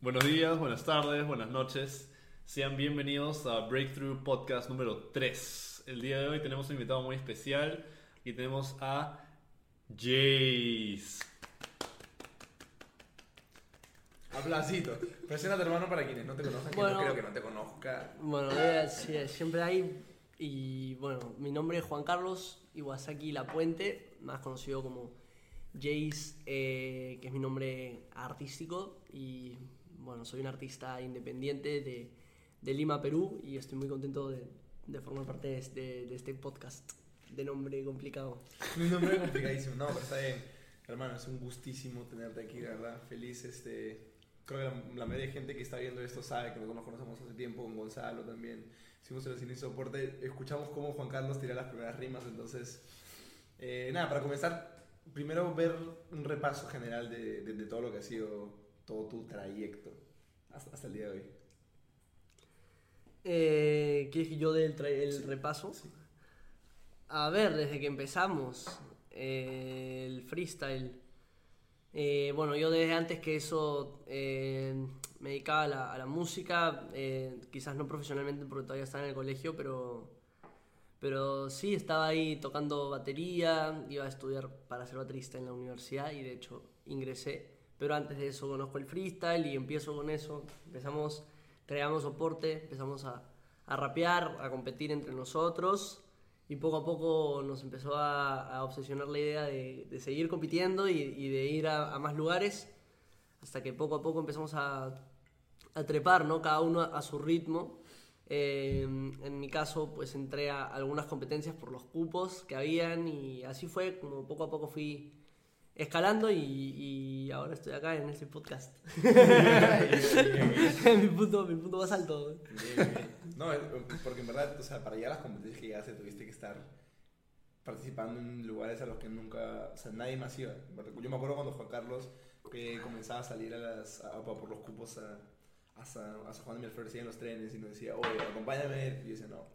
Buenos días, buenas tardes, buenas noches. Sean bienvenidos a Breakthrough Podcast número 3. El día de hoy tenemos un invitado muy especial y tenemos a Jace. Aplacito. Preséntate, hermano, para quienes no te conozcan, que Bueno. no creo que no te conozca. Bueno, eh, sí, siempre hay. Y bueno, mi nombre es Juan Carlos Iwasaki La Puente, más conocido como Jace, eh, que es mi nombre artístico. Y bueno, soy un artista independiente de, Lima, Perú, y estoy muy contento de, formar parte de este, de este podcast de nombre complicado. Un nombre complicadísimo. No, pero está bien. Hermano, es un gustísimo tenerte aquí, verdad. Feliz, este... Creo que la, la mayoría de gente que está viendo esto sabe que nos conocemos hace tiempo, con Gonzalo también. Hicimos el de soporte. Escuchamos cómo Juan Carlos tira las primeras rimas, entonces... eh, nada, para comenzar, primero ver un repaso general de todo lo que ha sido todo tu trayecto hasta, hasta el día de hoy. Eh, ¿Quieres que yo dé el, repaso? Sí. A ver, desde que empezamos, eh, el freestyle. eh, bueno, yo desde antes que eso eh, me dedicaba a la, a la música, quizás no profesionalmente porque todavía estaba en el colegio, pero, pero sí estaba ahí tocando batería, iba a estudiar para ser baterista en la universidad y de hecho ingresé. Pero antes de eso conozco el freestyle y empiezo con eso. Empezamos, creamos soporte, empezamos a, a rapear, a competir entre nosotros y poco a poco nos empezó a, obsesionar la idea de, de seguir compitiendo y, de ir a, a más lugares hasta que poco a poco empezamos a, a trepar, ¿no? Cada uno a, a su ritmo. Eh, en mi caso, pues entré a algunas competencias por los cupos que habían y así fue como poco a poco fui escalando y, y ahora estoy acá en este podcast. mi, punto, mi punto más alto. Bien, bien. No, porque en verdad, o sea, para llegar a las competencias que llegaste tuviste que estar participando en lugares a los que nunca, o sea, nadie más iba. Yo me acuerdo cuando Juan Carlos que comenzaba a salir a las, a- por los cupos a, a, San, a San Juan de Miraflores en los trenes y nos decía, oye, acompáñame. Y yo decía, no,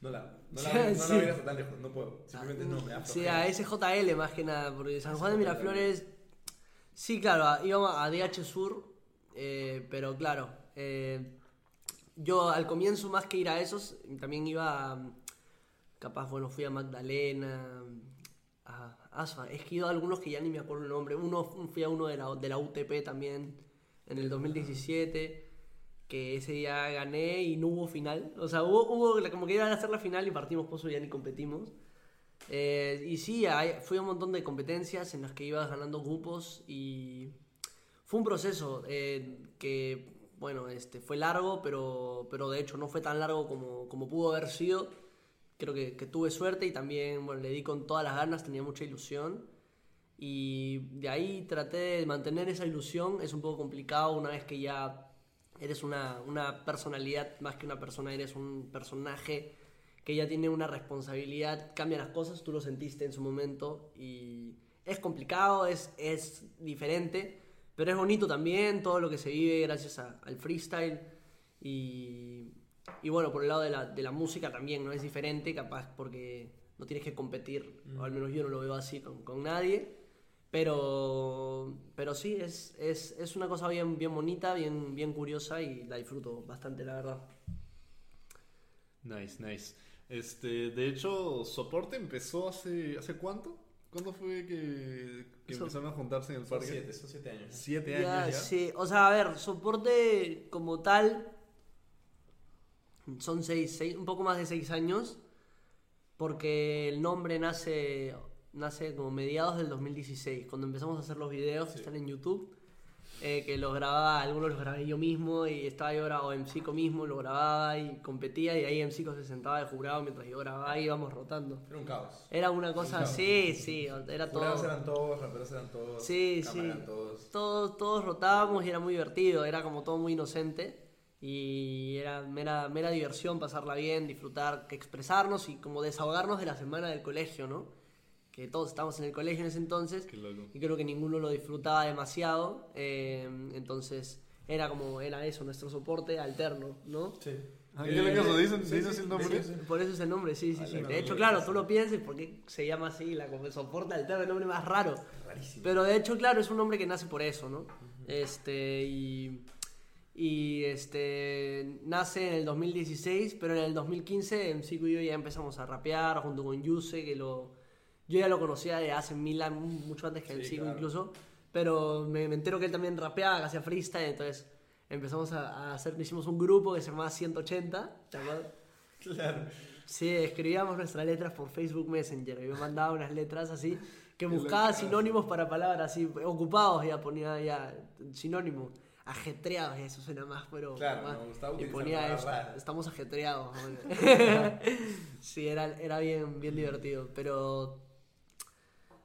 no la, no la, no la Sí. voy a ir hasta tan lejos, no puedo. Simplemente no, me da Sí, a SJL más que nada, porque San Juan de Miraflores. Sí, claro, íbamos a DH Sur, eh, pero claro, eh, yo al comienzo más que ir a esos, también iba, a, capaz, bueno, fui a Magdalena, a Asfa, es que he ido a algunos que ya ni me acuerdo el nombre, uno, fui a uno de la, de la UTP también en el 2017, que ese día gané y no hubo final, o sea, hubo, hubo como que iban a hacer la final y partimos pozo y ya ni competimos. Eh, y sí, hay- fui a un montón de competencias en las que ibas ganando grupos y fue un proceso eh, que, bueno, este, fue largo, pero, pero de hecho no fue tan largo como, como pudo haber sido. Creo que, que tuve suerte y también, bueno, le di con todas las ganas, tenía mucha ilusión. Y de ahí traté de mantener esa ilusión. Es un poco complicado una vez que ya eres una, una personalidad más que una persona, eres un personaje que ya tiene una responsabilidad, cambian las cosas, tú lo sentiste en su momento y es complicado, es, es diferente, pero es bonito también todo lo que se vive gracias a- al freestyle y, y bueno, por el lado de la, de la música también, ¿no? Es diferente, capaz porque no tienes que competir, o al menos yo no lo veo así con, con nadie, pero, pero sí, es, es, es una cosa bien, bien bonita, bien, bien curiosa y la disfruto bastante, la verdad. Nice, nice. Este, de hecho, soporte empezó hace, ¿hace cuánto? ¿Cuándo fue que, empezaron a juntarse en el Son parque? siete, son siete años. Siete Ya, años ya. sí. O sea, a ver, soporte como tal son seis, seis- un poco más de seis años, porque el nombre nace, nace como mediados del 2016, cuando empezamos a hacer los videos que Sí. están en YouTube, eh, que los grababa, algunos los grabé yo mismo y estaba yo grabado MCO mismo, lo grababa y competía y ahí MCO se sentaba de jurado mientras yo grababa y íbamos rotando. Era un caos. Era una cosa caos. así, sí, era todo... Jurados eran todos, raperos eran todos, Sí, sí. eran todos. Todos, todos rotábamos y era muy divertido, era como todo muy inocente y era mera, mera diversión pasarla bien, disfrutar, expresarnos y como desahogarnos de la semana del colegio, ¿no? Que todos estábamos en el colegio en ese entonces Qué loco. y creo que ninguno lo disfrutaba demasiado, eh, entonces era como, era eso, nuestro soporte alterno, ¿no? Sí. ¿Qué le caso? ¿Dicen, Sí, ¿Dices sí, el nombre? sí. Por eso es el nombre, sí, sí, sí. no, De hecho, claro, tú lo piensas porque se llama así, la como soporte alterno, el nombre más raro. Rarísimo. Pero de hecho, claro, es un nombre que nace por eso, ¿no? Este, y, Y este nace en el 2016, pero en el 2015 en y yo ya empezamos a rapear junto con Yuse, que lo yo ya lo conocía de hace mil años, mucho antes que el Sí, Zico claro. incluso, pero me, me entero que él también rapeaba, que hacía freestyle, entonces empezamos a, a hacer, hicimos un grupo que se llamaba 180, ¿te acuerdas? Claro. Sí, escribíamos nuestras letras por Facebook Messenger. Yo mandaba unas letras así que buscaba sinónimos para palabras así, ocupados ya ponía ya sinónimo. Ajetreados, eso suena más, pero Claro, más. me gustaba y ponía eso, estamos ajetreados. sí, era, era bien, bien divertido, pero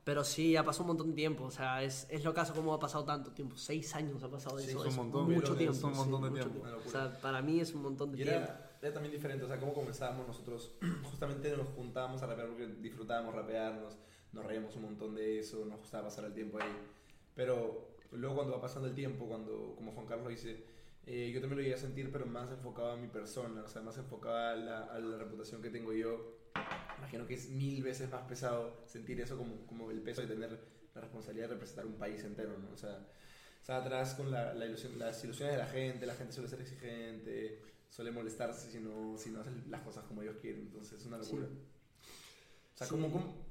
pero sí, ha pasado un montón de tiempo, o sea, es, es lo caso como ha pasado tanto tiempo, seis años ha pasado de Sí, eso, es un es montón, mucho es tiempo, un montón sí, de tiempo. Una O sea, para mí es un montón de Y tiempo. era, era también diferente, o sea, cómo comenzábamos nosotros, justamente nos juntábamos a rapear porque disfrutábamos rapearnos, nos reíamos un montón de eso, nos gustaba pasar el tiempo ahí. Pero luego cuando va pasando el tiempo, cuando, como Juan Carlos dice, eh, yo también lo llegué a sentir, pero más enfocado a mi persona, o sea, más enfocado a la, a la reputación que tengo yo. Imagino que es mil veces más pesado sentir eso como, como el peso de tener la responsabilidad de representar un país entero, ¿no? O sea, está atrás con la, la ilusión, las ilusiones de la gente, la gente suele ser exigente, suele molestarse si no, si no hacen las cosas como ellos quieren, entonces es una locura. O sea, Sí. como, como-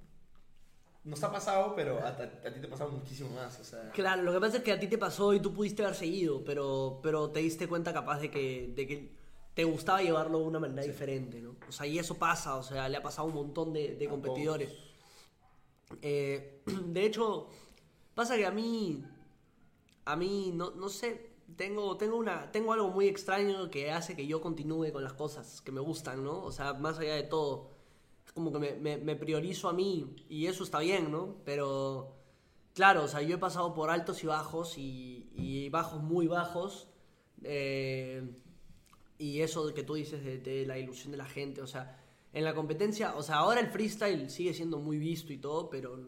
nos ha pasado, pero a, a- a ti te ha pasado muchísimo más, o sea... Claro, lo que pasa es que a ti te pasó y tú pudiste haber seguido, pero, pero te diste cuenta capaz de que, de que te gustaba llevarlo de una manera diferente, ¿no? O sea, y eso pasa, o sea, le ha pasado a un montón de, de competidores. Eh, de hecho, pasa que a mí, a mí, no, no sé, tengo, tengo, una, tengo algo muy extraño que hace que yo continúe con las cosas que me gustan, ¿no? O sea, más allá de todo, es como que me, me- me priorizo a mí y eso está bien, ¿no? Pero, claro, o sea, yo he pasado por altos y bajos y, y bajos muy bajos. eh, y eso que tú dices de, de la ilusión de la gente, o sea, en la competencia, o sea, ahora el freestyle sigue siendo muy visto y todo, pero,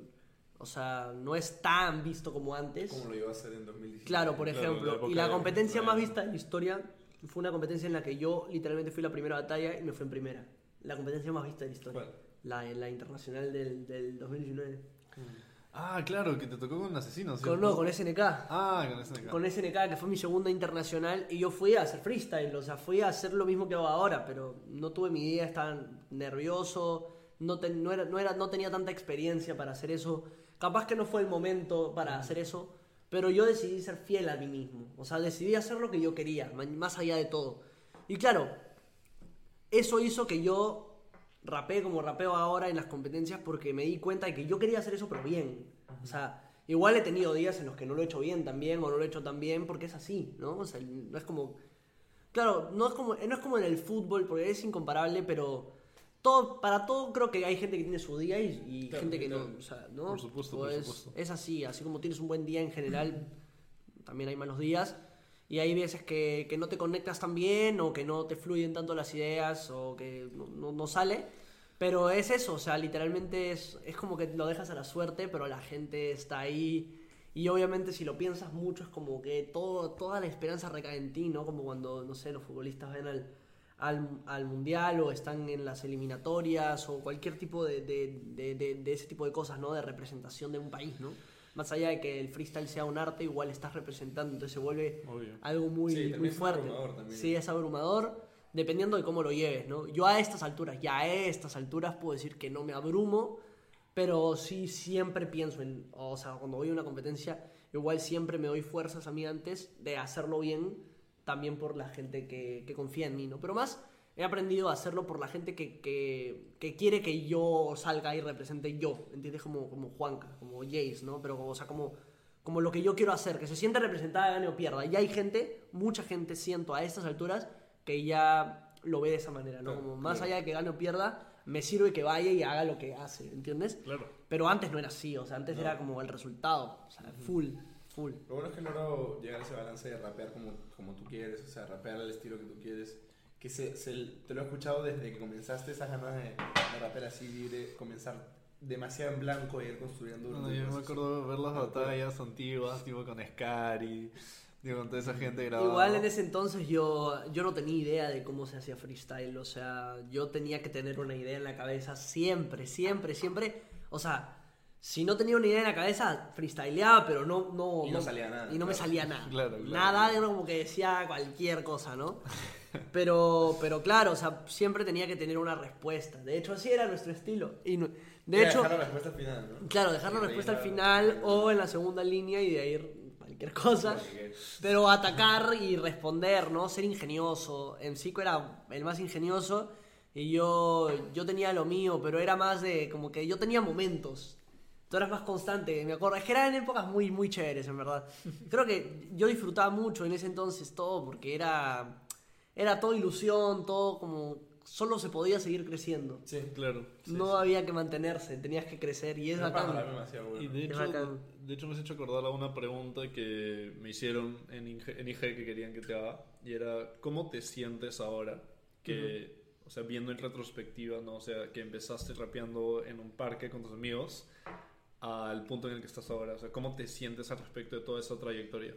o sea, no es tan visto como antes. Como lo iba a hacer en 2017. Claro, por Claro, ejemplo. y la de- competencia más vista en la historia fue una competencia en la que yo literalmente fui la primera batalla y me fue en primera. La competencia más vista de la historia. ¿Cuál? La, la internacional del, del 2019. Ah, claro, que te tocó con asesinos. Con, no, con SNK. Ah, con SNK. Con SNK, que fue mi segunda internacional, y yo fui a hacer freestyle, o sea, fui a hacer lo mismo que hago ahora, pero no tuve mi idea, estaba nervioso, no, ten- no, era, no, era, no tenía tanta experiencia para hacer eso. Capaz que no fue el momento para hacer eso, pero yo decidí ser fiel a mí mismo, o sea, decidí hacer lo que yo quería, más allá de todo. Y claro, eso hizo que yo rapé como rapeo ahora en las competencias porque me di cuenta de que yo quería hacer eso pero bien. O sea, igual he tenido días en los que no lo he hecho bien también o no lo he hecho tan bien porque es así, ¿no? O sea, no es como... Claro, no es como, no es como en el fútbol porque es incomparable, pero todo, para todo creo que hay gente que tiene su día y, y Claro, gente que no. O sea, ¿no? Por supuesto, por Pues, supuesto. Es así, así como tienes un buen día en general, también hay malos días. Y hay veces que, que no te conectas tan bien o que no te fluyen tanto las ideas o que no, no- sale. Pero es eso, o sea, literalmente es, es como que lo dejas a la suerte, pero la gente está ahí. Y obviamente si lo piensas mucho es como que todo, toda la esperanza recae en ti, ¿no? Como cuando, no sé, los futbolistas ven al, al, al mundial o están en las eliminatorias o cualquier tipo de, de- de- de ese tipo de cosas, ¿no? De representación de un país, ¿no? Más allá de que el freestyle sea un arte, igual estás representando, entonces se vuelve Obvio. algo muy, Sí, muy es fuerte. abrumador también. Sí, es abrumador, dependiendo de cómo lo lleves, ¿no? Yo a estas alturas, ya a estas alturas puedo decir que no me abrumo, pero sí siempre pienso en, o sea, cuando voy a una competencia, igual siempre me doy fuerzas a mí antes de hacerlo bien, también por la gente que, que confía en mí, ¿no? Pero más he aprendido a hacerlo por la gente que, que, que quiere que yo salga y represente yo, ¿entiendes? Como, como Juanca, como Jace, ¿no? Pero, o sea, como, como lo que yo quiero hacer, que se siente representada, gane o pierda. Y hay gente, mucha gente siento a estas alturas, que ya lo ve de esa manera, ¿no? Como más allá de que gane o pierda, me sirve que vaya y haga lo que hace, ¿entiendes? Claro. Pero antes no era así, o sea, antes No. era como el resultado, o sea, full, full. Lo bueno es que logro llegar a ese balance de rapear como, como tú quieres, o sea, rapear al estilo que tú quieres. Que se, se- te lo he escuchado desde que comenzaste esas ganas de, de rapear así libre, comenzar demasiado en blanco y ir construyendo. Durante el yo me acuerdo ver las batallas antiguas, tipo con Scary, digo, con toda esa gente grabada. Igual en ese entonces yo, yo no tenía idea de cómo se hacía freestyle, o sea, yo tenía que tener una idea en la cabeza siempre, siempre, siempre. O sea, si no tenía una idea en la cabeza, freestyleaba, pero no... no Y no salía nada, Y no me claro. salía nada. Claro, claro. Nada, era como que decía cualquier cosa, ¿no? Pero, pero claro, o sea, siempre tenía que tener una respuesta. De hecho, así era nuestro estilo. Y no- de Era hecho, dejar la respuesta al final, ¿no? claro, dejar la respuesta al final o en la segunda línea y de ahí cualquier cosa. Pero atacar y responder, ¿no? Ser ingenioso. En Zico era el más ingenioso y yo, yo tenía lo mío, pero era más de como que yo tenía momentos. Tú eras más constante, me acuerdo. Es que eran épocas muy, muy chéveres, en verdad. Creo que yo disfrutaba mucho en ese entonces todo porque era, era todo ilusión, todo como... Solo se podía seguir creciendo. Sí. Claro. sí, no sí. había que mantenerse, tenías que crecer y es Era bacán. bueno. Y de hecho, de hecho me has hecho acordar a una pregunta que me hicieron en IG, en IG que querían que te haga y era ¿cómo te sientes ahora que, o sea, viendo en retrospectiva, no, o sea, que empezaste rapeando en un parque con tus amigos al punto en el que estás ahora, o sea, ¿cómo te sientes al respecto de toda esa trayectoria?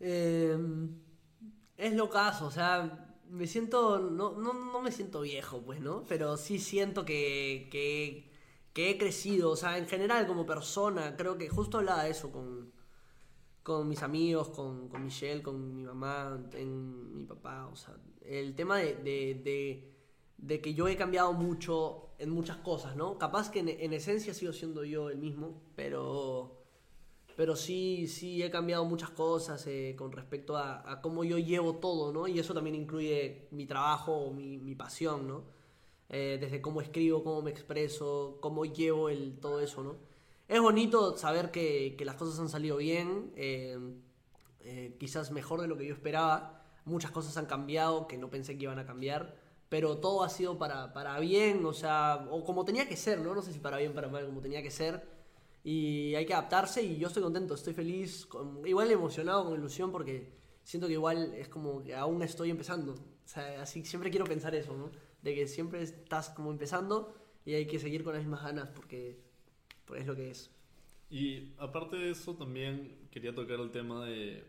Eh, es lo caso, o sea, me siento, no, no, no me siento viejo, pues, ¿no? Pero sí siento que, que, he crecido, o sea, en general como persona, creo que justo hablaba de eso con, con mis amigos, con, Michelle, con mi mamá, en mi papá, o sea, el tema de, de que yo he cambiado mucho en muchas cosas, ¿no? Capaz que en, en esencia sigo siendo yo el mismo, pero pero sí, sí he cambiado muchas cosas eh, con respecto a, a cómo yo llevo todo, ¿no? Y eso también incluye mi trabajo o mi, pasión, ¿no? Eh, desde cómo escribo, cómo me expreso, cómo llevo el, todo eso, ¿no? Es bonito saber que, que las cosas han salido bien, eh, quizás mejor de lo que yo esperaba. Muchas cosas han cambiado que no pensé que iban a cambiar, pero todo ha sido para, para bien, o sea, o como tenía que ser, ¿no? No sé si para bien para mal, como tenía que ser y hay que adaptarse y yo estoy contento, estoy feliz, con- igual emocionado, con ilusión porque siento que igual es como que aún estoy empezando. O sea, así siempre quiero pensar eso, ¿no? De que siempre estás como empezando y hay que seguir con las mismas ganas porque, porque es lo que es. Y aparte de eso, también quería tocar el tema de.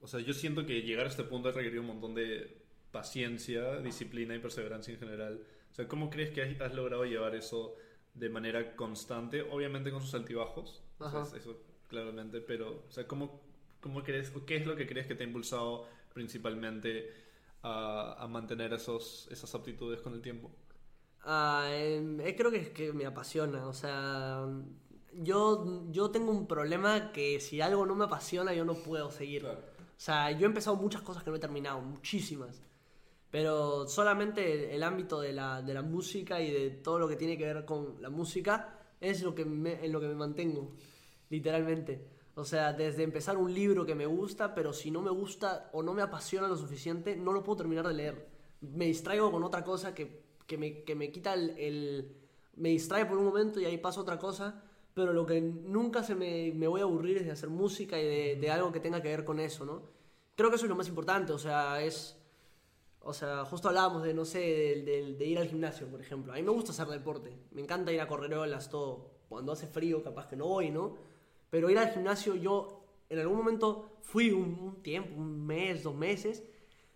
O sea, yo siento que llegar a este punto ha requerido un montón de paciencia, disciplina y perseverancia en general. O sea, ¿cómo crees que has, logrado llevar eso de manera constante? Obviamente con sus altibajos, o sea, Ajá. eso claramente, pero, o sea, ¿cómo, cómo crees, o qué es lo que crees que te ha impulsado principalmente a, a mantener esos, esas aptitudes con el tiempo? Ah, em, eh, creo que es que me apasiona, o sea, yo, yo tengo un problema que si algo no me apasiona yo no puedo seguir. Claro. O sea, yo he empezado muchas cosas que no he terminado, muchísimas. Pero solamente el, el ámbito de la, de la música y de todo lo que tiene que ver con la música es lo que me- en lo que me mantengo, literalmente. O sea, desde empezar un libro que me gusta, pero si no me gusta o no me apasiona lo suficiente, no lo puedo terminar de leer. Me distraigo con otra cosa que, que, me, que me quita el, el- Me distrae por un momento y ahí pasa otra cosa, pero lo que nunca se me, me voy a aburrir es de hacer música y de, de algo que tenga que ver con eso, ¿no? Creo que eso es lo más importante, o sea, es... O sea, justo hablábamos de, no sé, de, de- de ir al gimnasio, por ejemplo. A mí me gusta hacer deporte. Me encanta ir a correrolas, todo. Cuando hace frío, capaz que no voy, ¿no? Pero ir al gimnasio, yo en algún momento fui un, un tiempo, un mes, dos meses,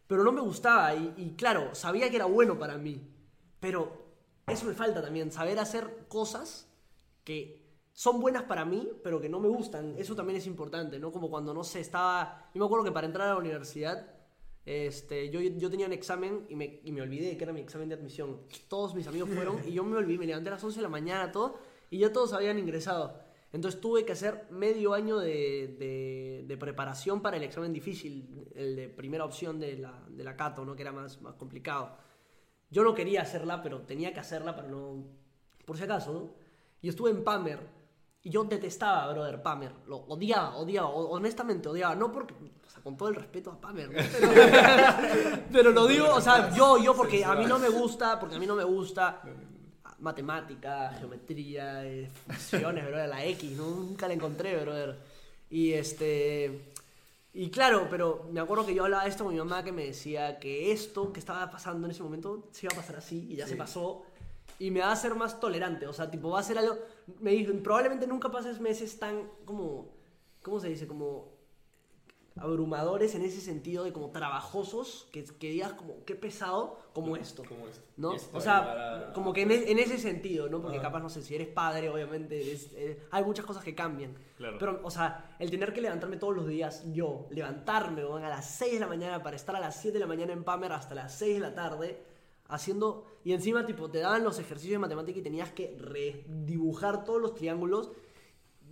pero no me gustaba. Y, y claro, sabía que era bueno para mí. Pero eso me falta también, saber hacer cosas que son buenas para mí, pero que no me gustan. Eso también es importante, ¿no? Como cuando, no sé, estaba... Yo me acuerdo que para entrar a la universidad, este, yo, yo tenía un examen y me, y me olvidé que era mi examen de admisión. Todos mis amigos fueron y yo me olvidé, me levanté a las 11 de la mañana, todo, y ya todos habían ingresado. Entonces tuve que hacer medio año de, de- preparación para el examen difícil, el de primera opción de la, de la Cato, ¿no? que era más, más complicado. Yo no quería hacerla, pero tenía que hacerla para no... Por si acaso, ¿no? Y estuve en Pamer. Y yo detestaba, brother, Pamer. Lo odiaba, odiaba. honestamente odiaba. No porque... Con todo el respeto a Pamer, ¿no? Pero, pero lo digo, o sea, yo, yo porque a mí no me gusta, porque a mí no me gusta matemática, geometría, eh, funciones, brother, la X, ¿no? nunca la encontré, brother. Y este... Y claro, pero me acuerdo que yo hablaba de esto con mi mamá que me decía que esto que estaba pasando en ese momento se iba a pasar así y ya se pasó. Y me va a hacer más tolerante, o sea, tipo, va a ser algo... Me dijo, probablemente nunca pases meses tan como... ¿Cómo se dice? Como... abrumadores en ese sentido de como trabajosos, que, que digas como qué pesado como esto. Como esto. ¿No? Esto O sea, a- como que en, e- en ese sentido, ¿no? Porque Ajá. capaz, no sé, si eres padre, obviamente, es- eh, hay muchas cosas que cambian. Claro. Pero, o sea, el tener que levantarme todos los días, yo, levantarme weón, a las 6 de la mañana para estar a las 7 de la mañana en Pamer hasta las 6 de la tarde, haciendo. Y encima, tipo, te daban los ejercicios de matemática y tenías que redibujar todos los triángulos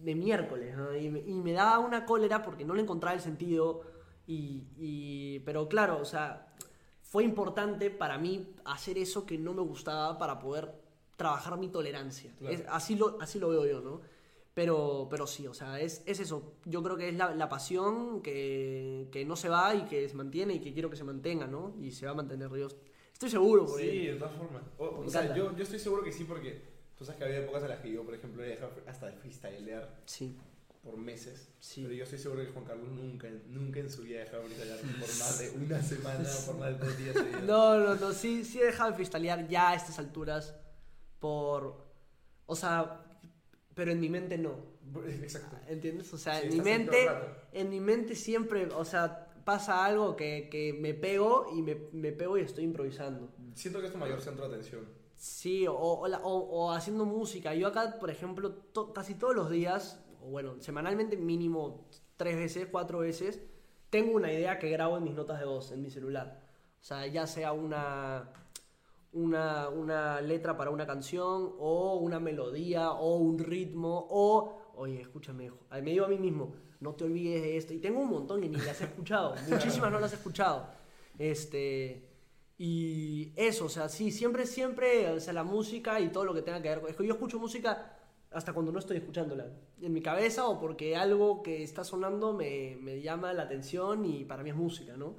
de miércoles. ¿no? Y, me, y me daba una cólera porque no le encontraba el sentido. Y, y- pero claro, o sea, fue importante para mí hacer eso que no me gustaba para poder trabajar mi tolerancia. Claro. Es- así, lo, así lo veo yo, ¿no? Pero, pero sí, o sea, es, es eso. Yo creo que es la, la pasión que, que no se va y que se mantiene y que quiero que se mantenga, ¿no? Y se va a mantener, yo estoy seguro. porque- Sí, de todas formas. O, o sea, yo, yo estoy seguro que sí, porque tú sabes que había épocas en las que yo, por ejemplo, he dejado hasta de freestylear Sí. por meses. Sí. Pero yo estoy seguro que Juan Carlos nunca, nunca en su vida ha dejado de freestylear por más de una semana, por más de tres días. seguidos. No, no, no, sí, sí he dejado de freestylear ya a estas alturas por... O sea, pero en mi mente no. Exacto. ¿Entiendes? O sea, Sí, en mi mente, en mi mente siempre, o sea, pasa algo que, que me pego y me, me pego y estoy improvisando. Siento que es tu mayor centro de atención. Sí, o, o, la- o- o haciendo música. Yo acá, por ejemplo, to- casi todos los días, o bueno, semanalmente mínimo tres veces, cuatro veces, tengo una idea que grabo en mis notas de voz, en mi celular. O sea, ya sea una, una, una letra para una canción, o una melodía, o un ritmo, o, oye, escúchame, me digo a mí mismo, no te olvides de esto. Y tengo un montón y ni las he escuchado, muchísimas no las he escuchado. Este, y eso, o sea, sí, siempre, siempre, o sea, la música y todo lo que tenga que ver. con- Es que yo escucho música hasta cuando no estoy escuchándola. En mi cabeza o porque algo que está sonando me, me llama la atención y para mí es música, ¿no?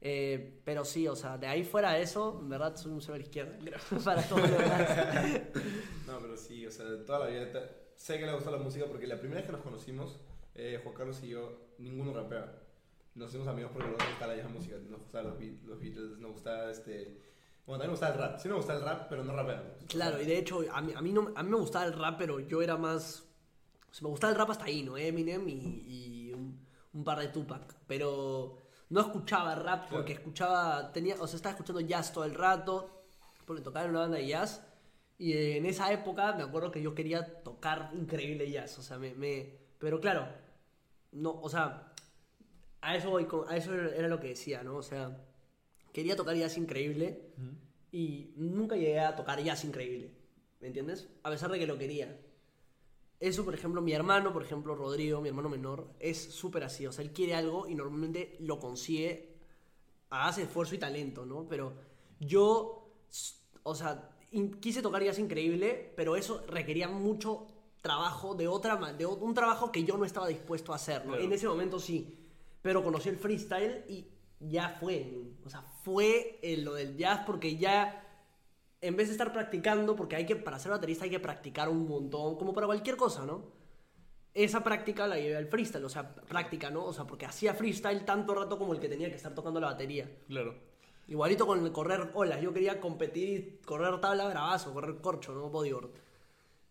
Eh, pero sí, o sea, de ahí fuera de eso, en verdad soy un cero izquierda, para todo lo. No, pero sí, o sea, toda la vida. Sé que le gusta la música porque la primera vez que nos conocimos, eh, Juan Carlos y yo, ninguno rapea. Nos hicimos amigos porque nos gusta la vieja música. Nos gustaba los, Beat- los Beatles, nos gustaba este. Bueno, también nos gustaba el rap. Sí, nos gustaba el rap, pero no rapeamos. Claro, y de hecho, a mí, a mí, no, a mí me gustaba el rap, pero yo era más... O sea, me gustaba el rap hasta ahí, ¿no? Eminem y, y un, un par de Tupac. Pero no escuchaba rap porque escuchaba... Tenía, o sea, estaba escuchando jazz todo el rato, porque tocaba en una banda de jazz. Y en esa época me acuerdo que yo quería tocar increíble jazz. O sea, me... me pero claro, no, o sea, a eso, voy a eso era lo que decía, ¿no? O sea, quería tocar jazz increíble y nunca llegué a tocar jazz increíble, ¿me entiendes? A pesar de que lo quería. Eso, por ejemplo, mi hermano, por ejemplo, Rodrigo, mi hermano menor, es súper así. O sea, él quiere algo y normalmente lo consigue a base de esfuerzo y talento, ¿no? Pero yo, o sea, quise tocar jazz increíble, pero eso requería mucho trabajo de otra de un trabajo que yo no estaba dispuesto a hacer, ¿no? Claro. En ese momento sí, pero conocí el freestyle y ya fue, o sea, fue lo del jazz porque ya en vez de estar practicando, porque hay que para ser baterista hay que practicar un montón, como para cualquier cosa, ¿no? Esa práctica la llevé al freestyle, o sea, práctica, ¿no? O sea, porque hacía freestyle tanto rato como el que tenía que estar tocando la batería. Claro. Igualito con el correr olas, yo quería competir y correr tabla bravazo, correr corcho, no bodyboard.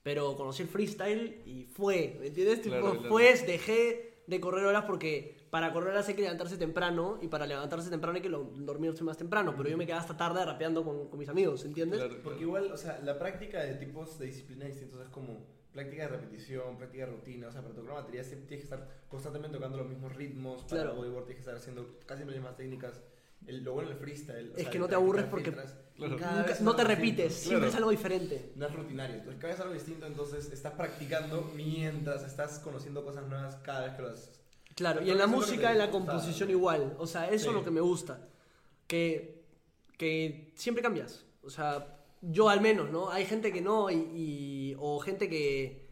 Pero conocí el freestyle y fue, ¿me entiendes? Tipo, Claro, claro. Pues dejé de correr olas porque para correr hay que levantarse temprano y para levantarse temprano hay que lo- dormirse más temprano. Pero yo me quedaba hasta tarde rapeando con, con mis amigos, ¿entiendes? Claro, Porque igual, o sea, la práctica de tipos de disciplinas distintos es como práctica de repetición, práctica de rutina. O sea, para tocar una batería siempre tienes que estar constantemente tocando los mismos ritmos. Para Claro. bodyboard tienes que estar haciendo casi las mismas técnicas. El, lo bueno del freestyle. o Es sea, que el no te aburres porque filtras, Claro. cada Nunca- vez es no te repites, distinto. siempre Claro. es algo diferente. No es rutinario. Entonces, cada vez es algo distinto. Entonces, estás practicando mientras estás conociendo cosas nuevas cada vez que lo haces. Claro, y en la música, en la composición igual. O sea, eso es lo que me gusta. Que, que siempre cambias. O sea, yo al menos, ¿no? Hay gente que no y, y- o gente que...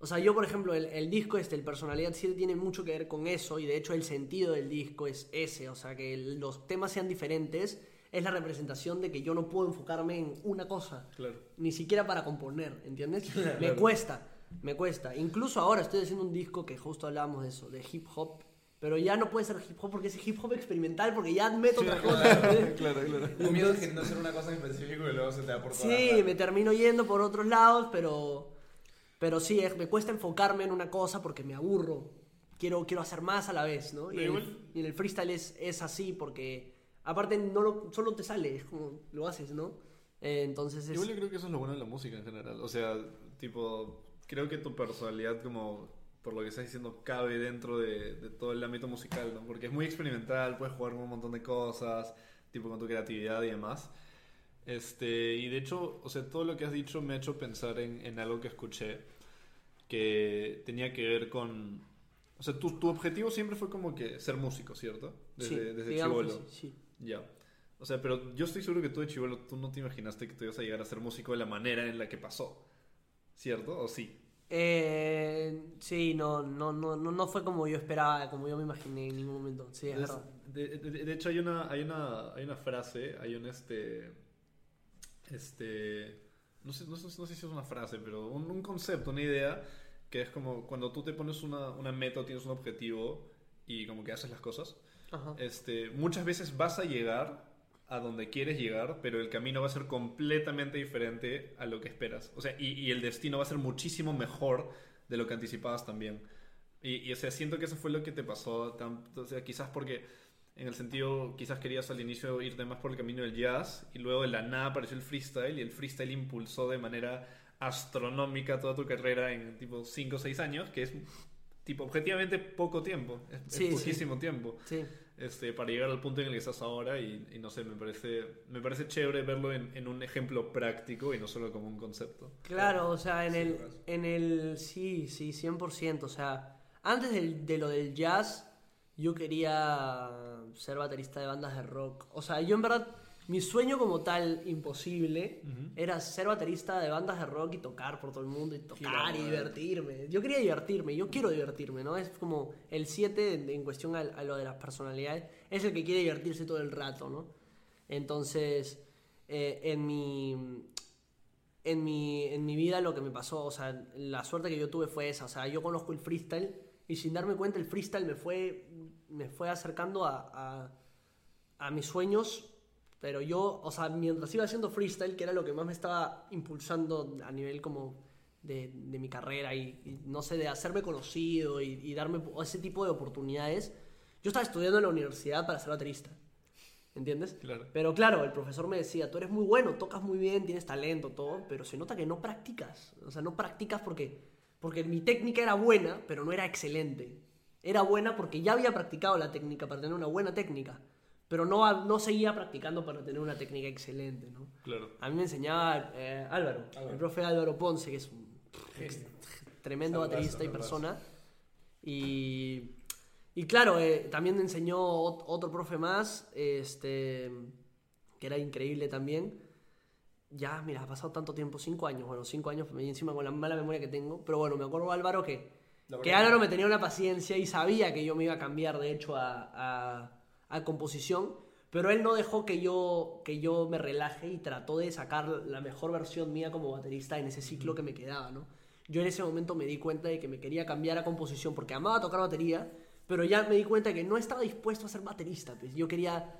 O sea, yo por ejemplo, el, el disco este, el Personalidad 7, tiene mucho que ver con eso y de hecho el sentido del disco es ese. O sea, que el- los temas sean diferentes es la representación de que yo no puedo enfocarme en una cosa Claro. ni siquiera para componer, ¿entiendes? Me cuesta, me cuesta. Incluso ahora estoy haciendo un disco que justo hablábamos de eso, de hip hop, pero ya no puede ser hip hop porque es hip hop experimental, porque ya meto otra cosa. ¿entendés? Claro, claro. El miedo es que no hacer una cosa en específico y luego se te da por Sí, la me termino yendo por otros lados, pero, pero sí, es- me cuesta enfocarme en una cosa porque me aburro. quiero, quiero hacer más a la vez, ¿no? Y, igual- y en el freestyle es, es así porque, aparte, no lo, solo te sale, es como lo haces, ¿no? Eh, entonces es... Igual yo creo que eso es lo bueno de la música en general. O sea, tipo, creo que tu personalidad como, por lo que estás diciendo, cabe dentro de, de todo el ámbito musical, ¿no? Porque es muy experimental, puedes jugar con un montón de cosas, tipo con tu creatividad y demás. Este, y de hecho, o sea, todo lo que has dicho me ha hecho pensar en, en algo que escuché que tenía que ver con... O sea, tu, tu objetivo siempre fue como que ser músico, ¿cierto? sí, Desde, digamos chibolo. sí, sí. Ya. O sea, pero yo estoy seguro que tú de chivolo, tú no te imaginaste que tú ibas a llegar a ser músico de la manera en la que pasó. ¿Cierto? ¿O sí? Eh, sí, no, no, no, no, no fue como yo esperaba, como yo me imaginé en ningún momento. Sí, es verdad. de, de- de hecho, hay una, hay una, hay una frase, hay un este. Este. No sé, no, sé, no sé si es una frase, pero un, un concepto, una idea, que es como cuando tú te pones una, una meta o tienes un objetivo y como que haces las cosas, Ajá. este, muchas veces vas a llegar a donde quieres llegar, pero el camino va a ser completamente diferente a lo que esperas. O sea, y, y el destino va a ser muchísimo mejor de lo que anticipabas también. Y, y, o sea, siento que eso fue lo que te pasó, tan- o sea, quizás porque en el sentido, quizás querías al inicio irte más por el camino del jazz y luego de la nada apareció el freestyle y el freestyle impulsó de manera astronómica toda tu carrera en tipo 5 o 6 años, que es tipo objetivamente poco tiempo, es, es Sí, sí. poquísimo tiempo Sí. Este, para llegar al punto en el que estás ahora y, y no sé, me parece, me parece chévere verlo en, en un ejemplo práctico y no solo como un concepto. Claro, o sea, en Sí, el, en el, sí, sí, 100%, o sea, antes del- de lo del jazz, yo quería ser baterista de bandas de rock, o sea, yo en verdad, mi sueño como tal, imposible, era ser baterista de bandas de rock y tocar por todo el mundo y tocar y divertirme, yo quería divertirme, yo quiero divertirme, ¿no? Es como el 7 en, en cuestión a, a lo de las personalidades, es el que quiere divertirse todo el rato, ¿no? Entonces, eh, en mi en mi, en mi vida lo que me pasó, o sea, la suerte que yo tuve fue esa, o sea, yo conozco el freestyle y sin darme cuenta el freestyle me fue, me fue acercando a, a, a mis sueños, pero yo, o sea, mientras iba haciendo freestyle, que era lo que más me estaba impulsando a nivel como de, de mi carrera y, y, no sé, de hacerme conocido y, y darme ese tipo de oportunidades, yo estaba estudiando en la universidad para ser baterista. ¿Entiendes? Claro. Pero claro, el profesor me decía, tú eres muy bueno, tocas muy bien, tienes talento, todo, pero se nota que no practicas. O sea, no practicas porque, porque mi técnica era buena, pero no era excelente. Era buena porque ya había practicado la técnica para tener una buena técnica, pero no, no seguía practicando para tener una técnica excelente, ¿no? Claro. A mí me enseñaba eh, Álvaro, Álvaro. el profe Álvaro Ponce, que es un Genio. tremendo baterista y persona. Y, y claro, eh, también me enseñó ot- otro profe más, este, que era increíble también. Ya, mira, ha pasado tanto tiempo, cinco años, bueno, cinco años, y encima con la mala memoria que tengo. Pero bueno, me acuerdo Álvaro que, que. Álvaro me tenía una paciencia y sabía que yo me iba a cambiar, de hecho, a, a- a composición. Pero él no dejó que yo, que yo me relaje y trató de sacar la mejor versión mía como baterista en ese ciclo que me quedaba, ¿no? Yo en ese momento me di cuenta de que me quería cambiar a composición porque amaba tocar batería, pero ya me di cuenta de que no estaba dispuesto a ser baterista. Pues yo quería,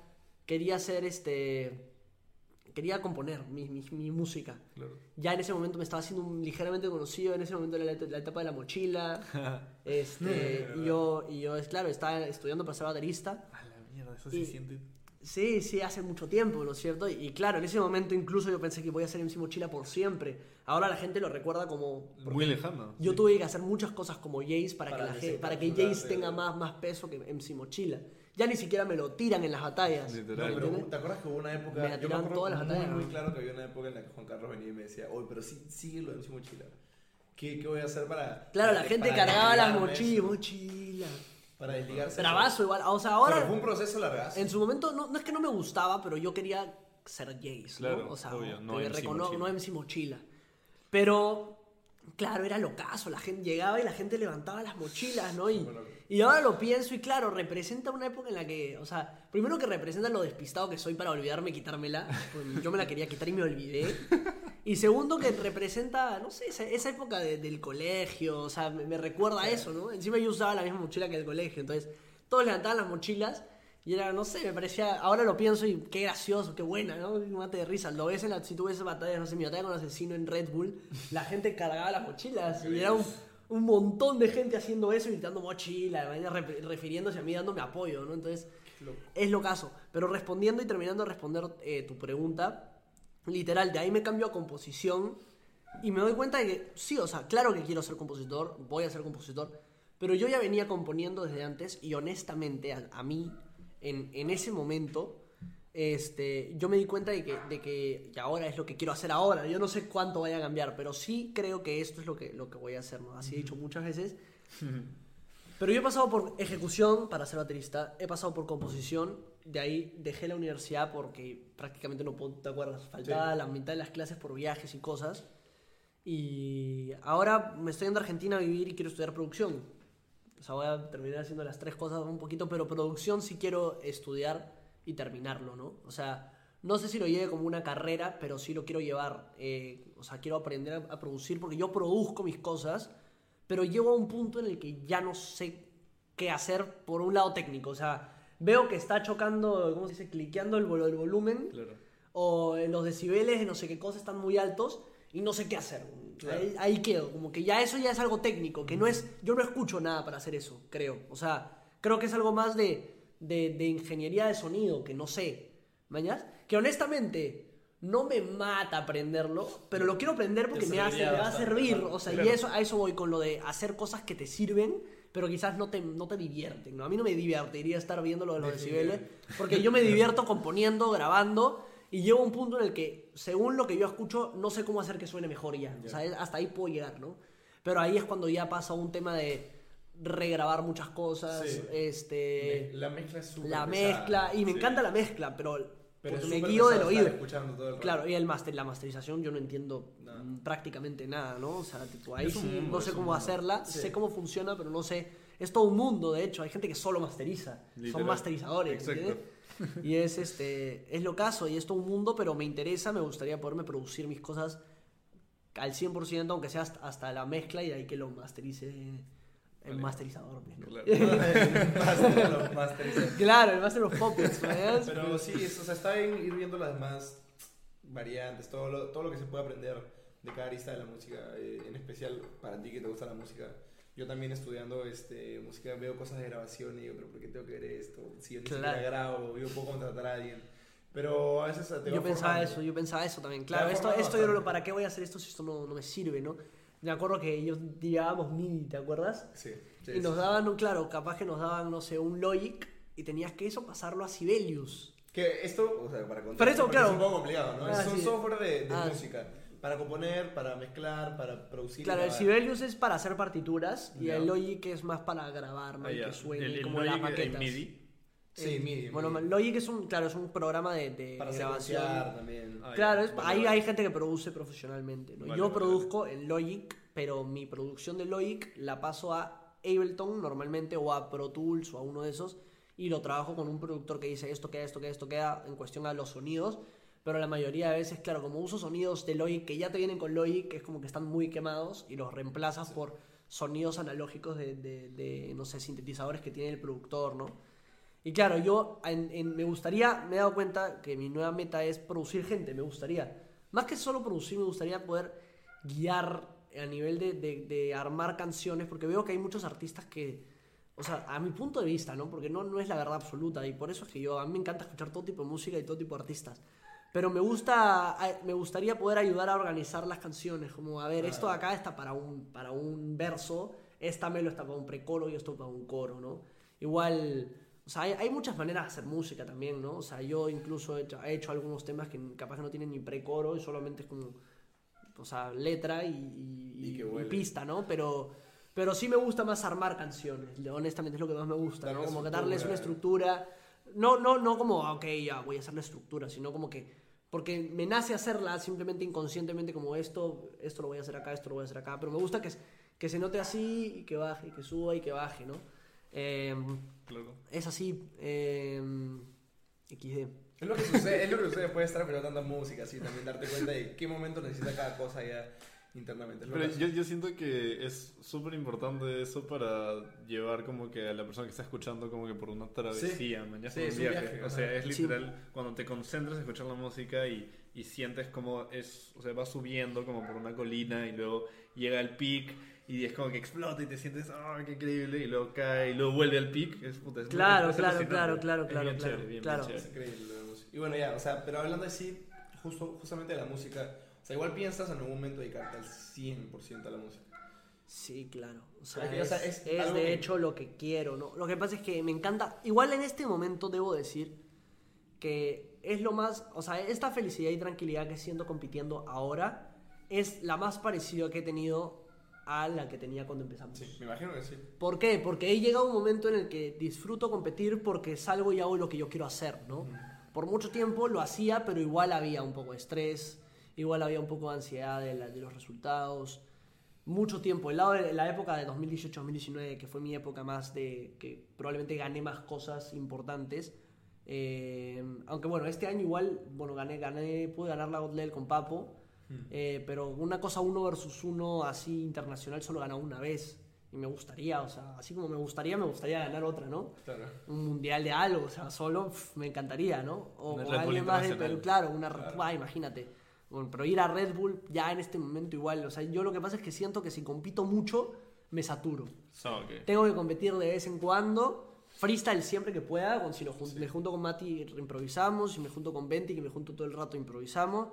quería ser este. Quería componer mi, mi- mi música. Claro. Ya en ese momento me estaba haciendo un- ligeramente conocido, en ese momento era la, la etapa de la mochila. este, y yo, y yo, es claro, estaba estudiando para ser baterista. La eso Y- se siente. Sí, sí, hace mucho tiempo, ¿no es cierto? Y, y claro, en ese momento incluso yo pensé que voy a ser MC Mochila por siempre. Ahora la gente lo recuerda como... Muy lejano. Yo tuve que hacer muchas cosas como Jace para, Para que, la que gen- se para que Jace de- tenga más, más peso que MC Mochila. Ya ni siquiera me lo tiran en las batallas. No, Literal. pero ¿entiendes? ¿te acuerdas que hubo una época? Me la yo me todas las muy, batallas, muy ¿no? claro que había una época en la que Juan Carlos venía y me decía, oye, pero sí, sigue lo de MC Mochila. ¿Qué, ¿Qué voy a hacer para. Claro, la para- gente para cargaba las mochilas, mochila. Para desligarse. Bravazo igual. O sea, Pero fue ahora... un proceso largazo. En su momento, no, no es que no me gustaba, pero yo quería ser Jace, Claro, ¿no? O sea, obvio, no que MC Mochila. no MC Mochila. Pero, claro, era locazo. La gente llegaba y la gente levantaba las mochilas, ¿no? Y, Bueno. Y ahora lo pienso y, claro, representa una época en la que, o sea, primero que representa lo despistado que soy para olvidarme y quitármela. porque Yo me la quería quitar y me olvidé. Y segundo que representa, no sé, esa, época de- del colegio, o sea, me, me recuerda a eso, ¿no? Encima yo usaba la misma mochila que el colegio, entonces todos levantaban las mochilas y era, no sé, me parecía, ahora lo pienso y qué gracioso, qué buena, ¿no? Un mate de risa. Lo ves en la, si tú ves batallas, no sé, mi batalla con asesino en Red Bull, la gente cargaba las mochilas y era un, un montón de gente haciendo eso, gritando mochila, refiriéndose a mí, dándome apoyo, ¿no? Entonces, loco. es lo caso. Pero respondiendo y terminando de responder eh, tu pregunta, literal, de ahí me cambio a composición y me doy cuenta de que sí, o sea, claro que quiero ser compositor, voy a ser compositor, pero yo ya venía componiendo desde antes y honestamente a, a mí, en, en ese momento, este, yo me di cuenta de que, de que ahora es lo que quiero hacer ahora. Yo no sé cuánto vaya a cambiar, pero sí creo que esto es lo que, lo que voy a hacer, ¿no? Así he dicho muchas veces. Pero yo he pasado por ejecución para ser baterista, he pasado por composición, de ahí dejé la universidad porque prácticamente no puedo, ¿te acuerdas? Faltaba Sí. la mitad de las clases por viajes y cosas. Y ahora me estoy yendo a Argentina a vivir y quiero estudiar producción. O sea, voy a terminar haciendo las tres cosas un poquito, pero producción sí quiero estudiar y terminarlo, ¿no? O sea, no sé si lo lleve como una carrera, pero sí lo quiero llevar. eh, o sea, quiero aprender a, a producir porque yo produzco mis cosas, pero llego a un punto en el que ya no sé qué hacer por un lado técnico. O sea, veo que está chocando, ¿cómo se dice? Cliqueando el, vol- el volumen Claro. o eh, los decibeles de no sé qué cosas están muy altos y no sé qué hacer. Claro. Ahí, ahí quedo, como que ya eso ya es algo técnico, que no es, yo no escucho nada para hacer eso, creo. O sea, creo que es algo más de, de, de ingeniería de sonido, que no sé, ¿mañas? Que honestamente no me mata aprenderlo, pero lo quiero aprender porque me, hace, me va a servir. claro. O sea, Claro. y eso, a eso voy con lo de hacer cosas que te sirven, pero quizás no te, no te divierten. ¿no? A mí no me divertiría estar viendo lo de los decibeles, porque yo me divierto componiendo, grabando, y llego a un punto en el que, según lo que yo escucho, no sé cómo hacer que suene mejor ya. O sea, hasta ahí puedo llegar, ¿no? Pero ahí es cuando ya pasa un tema de regrabar muchas cosas, Sí. este... La mezcla es súper la pesada. mezcla, y me Sí. encanta la mezcla, pero, me guío del oído. estar escuchando todo el rato. Claro, y el master, la masterización yo no entiendo Nada. mm, prácticamente nada, ¿no? O sea, tipo, ahí sí mundo, no sé cómo hacerla, Sí. sé cómo funciona, pero no sé. Es todo un mundo, de hecho, hay gente que solo masteriza, son masterizadores, Exacto. ¿entiendes? Y es este es lo caso y es todo un mundo, pero me interesa, me gustaría poderme producir mis cosas al 100%, aunque sea hasta, hasta la mezcla y de ahí que lo masterice el masterizador. pues, ¿no? Claro. Master, los masters. Claro, el master of. Pero sí, es- o sea, está bien ir viendo las demás variantes, todo lo, todo lo que se puede aprender de cada arista de la música, eh, en especial para ti que te gusta la música. Yo también estudiando este, música veo cosas de grabación y digo, pero ¿por qué tengo que ver esto? Si yo ni Claro. siquiera grabo, yo puedo contratar a alguien. Pero a veces te Yo pensaba formando. eso, yo pensaba eso también. Claro, esto, esto yo no. ¿para qué voy a hacer esto si esto no, no me sirve, no? Me acuerdo que ellos llevábamos MIDI, ¿te acuerdas? Sí, sí, y nos sí. daban, un- claro, capaz que nos daban, no sé, un Logic y tenías que eso pasarlo a Sibelius. Que esto, o sea, para contar, porque claro. es un poco complicado, ¿no? Ah, es un sí. software de, de Ah. música. Para componer, para mezclar, para producir. Claro, el. Sibelius es para hacer partituras y el Logic es más para grabar, ¿no? Ah, Y ya. que suene El- el como Logic las maquetas. MIDI. Sí, Eh, MIDI, Bueno, MIDI. Logic es un, claro, es un programa de, de Para grabación. también. Ah, Claro, es- Vale, ahí vale. hay gente que produce profesionalmente. ¿no? Vale, Yo vale, produzco en Logic, pero mi producción de Logic la paso a Ableton normalmente o a Pro Tools o a uno de esos y lo trabajo con un productor que dice esto queda, esto queda, esto queda en cuestión a los sonidos. Pero la mayoría de veces, claro, como uso sonidos de Logic que ya te vienen con Logic, que es como que están muy quemados y los reemplazas por sonidos analógicos de, de- de, no sé, sintetizadores que tiene el productor, ¿no? Y claro, yo en- en- me gustaría, me he dado cuenta que mi nueva meta es producir gente, me gustaría. Más que solo producir, me gustaría poder guiar a nivel de, de- de armar canciones, porque veo que hay muchos artistas que, o sea, a mi punto de vista, ¿no? Porque no, no es la verdad absoluta, y por eso es que yo, a mí me encanta escuchar todo tipo de música y todo tipo de artistas. Pero me gusta, me gustaría poder ayudar a organizar las canciones, como, a ver, esto de acá está para un, para un verso, esta melo está para un precoro y esto para un coro, ¿no? Igual, o sea, hay, hay muchas maneras de hacer música también, ¿no? O sea, yo incluso he hecho, he hecho algunos temas que capaz que no tienen ni precoro y solamente es como, o sea, letra y, y- Y y pista, ¿no? Pero, pero sí me gusta más armar canciones, honestamente es lo que más me gusta, Darle ¿no? Como que darles una estructura, no, no, no como, ah, ok, ya voy a hacer la estructura, sino como que, porque me nace hacerla simplemente inconscientemente como esto, esto lo voy a hacer acá, esto lo voy a hacer acá, pero me gusta que, que se note así y que baje, y que suba y que baje, ¿no? Eh, Claro. es así, eh, XD. Es lo que sucede, es lo que sucede después de estar pero tanta música, así también darte cuenta de qué momento necesita cada cosa ya internamente. Pero yo, yo siento que es súper importante eso para llevar como que a la persona que está escuchando como que por una travesía, man, ya Sí, por es un un viaje. viaje, o sea, es literal cuando te concentras en escuchar la música y, y sientes como es, o sea, va subiendo como por una colina y luego llega el pic y es como que explota y te sientes, ¡ah, qué increíble! Y luego cae y luego vuelve al pic. Es, puta, es muy- Claro, es claro, claro, claro, Es claro, bien claro, chévere, bien, claro. bien Es chévere. increíble la música. Y bueno, ya, o sea, pero hablando así, justo, justamente de la música, o sea, igual piensas en algún momento dedicarte al 100% a la música. Sí, claro. O sea, es es, es es de que- hecho lo que quiero, ¿no? Lo que pasa es que me encanta. Igual en este momento debo decir que es lo más. O sea, esta felicidad y tranquilidad que siento compitiendo ahora es la más parecida que he tenido a la que tenía cuando empezamos. Sí, me imagino que sí. ¿Por qué? Porque he llegado a un momento en el que disfruto competir porque salgo y hago lo que yo quiero hacer, ¿no? Por mucho tiempo lo hacía, pero igual había un poco de estrés, igual había un poco de ansiedad de, la- de los resultados. Mucho tiempo, el lado de la época de 2018-2019, que fue mi época más de que probablemente gané más cosas importantes. eh, aunque bueno, este año igual, bueno, gané, gané, pude ganar la God Level con Papo. Eh, pero una cosa uno versus uno así internacional solo ganó una vez. Y me gustaría, o sea, así como me gustaría, me gustaría ganar otra, ¿no? Claro. Un mundial de algo, o sea, solo me encantaría, ¿no? O Bull alguien más de. Perú, claro, una Red Claro. Bull, ah, imagínate. Bueno, pero ir a Red Bull ya en este momento igual, o sea, yo lo que pasa es que siento que si compito mucho, me saturo. So. Tengo que competir de vez en cuando. Freestyle siempre que pueda. Si lo jun- me junto con Mati improvisamos. Si me junto con Venti, que me junto todo el rato improvisamos.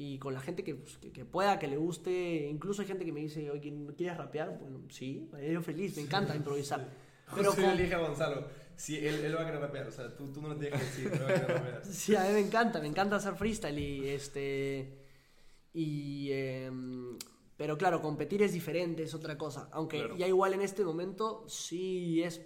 Y con la gente que, pues, que, que pueda, que le guste. Incluso hay gente que me dice, oye, ¿quieres rapear? Bueno, sí, yo feliz, me encanta improvisar. Pero Pero con- yo le dije a Gonzalo, si él, él va a querer rapear, o sea, tú, tú no lo tienes que decir, él va a querer rapear. Sí, a mí me encanta, me encanta hacer freestyle y este. Y. em, pero claro, competir es diferente, es otra cosa. Aunque Claro. ya igual en este momento sí es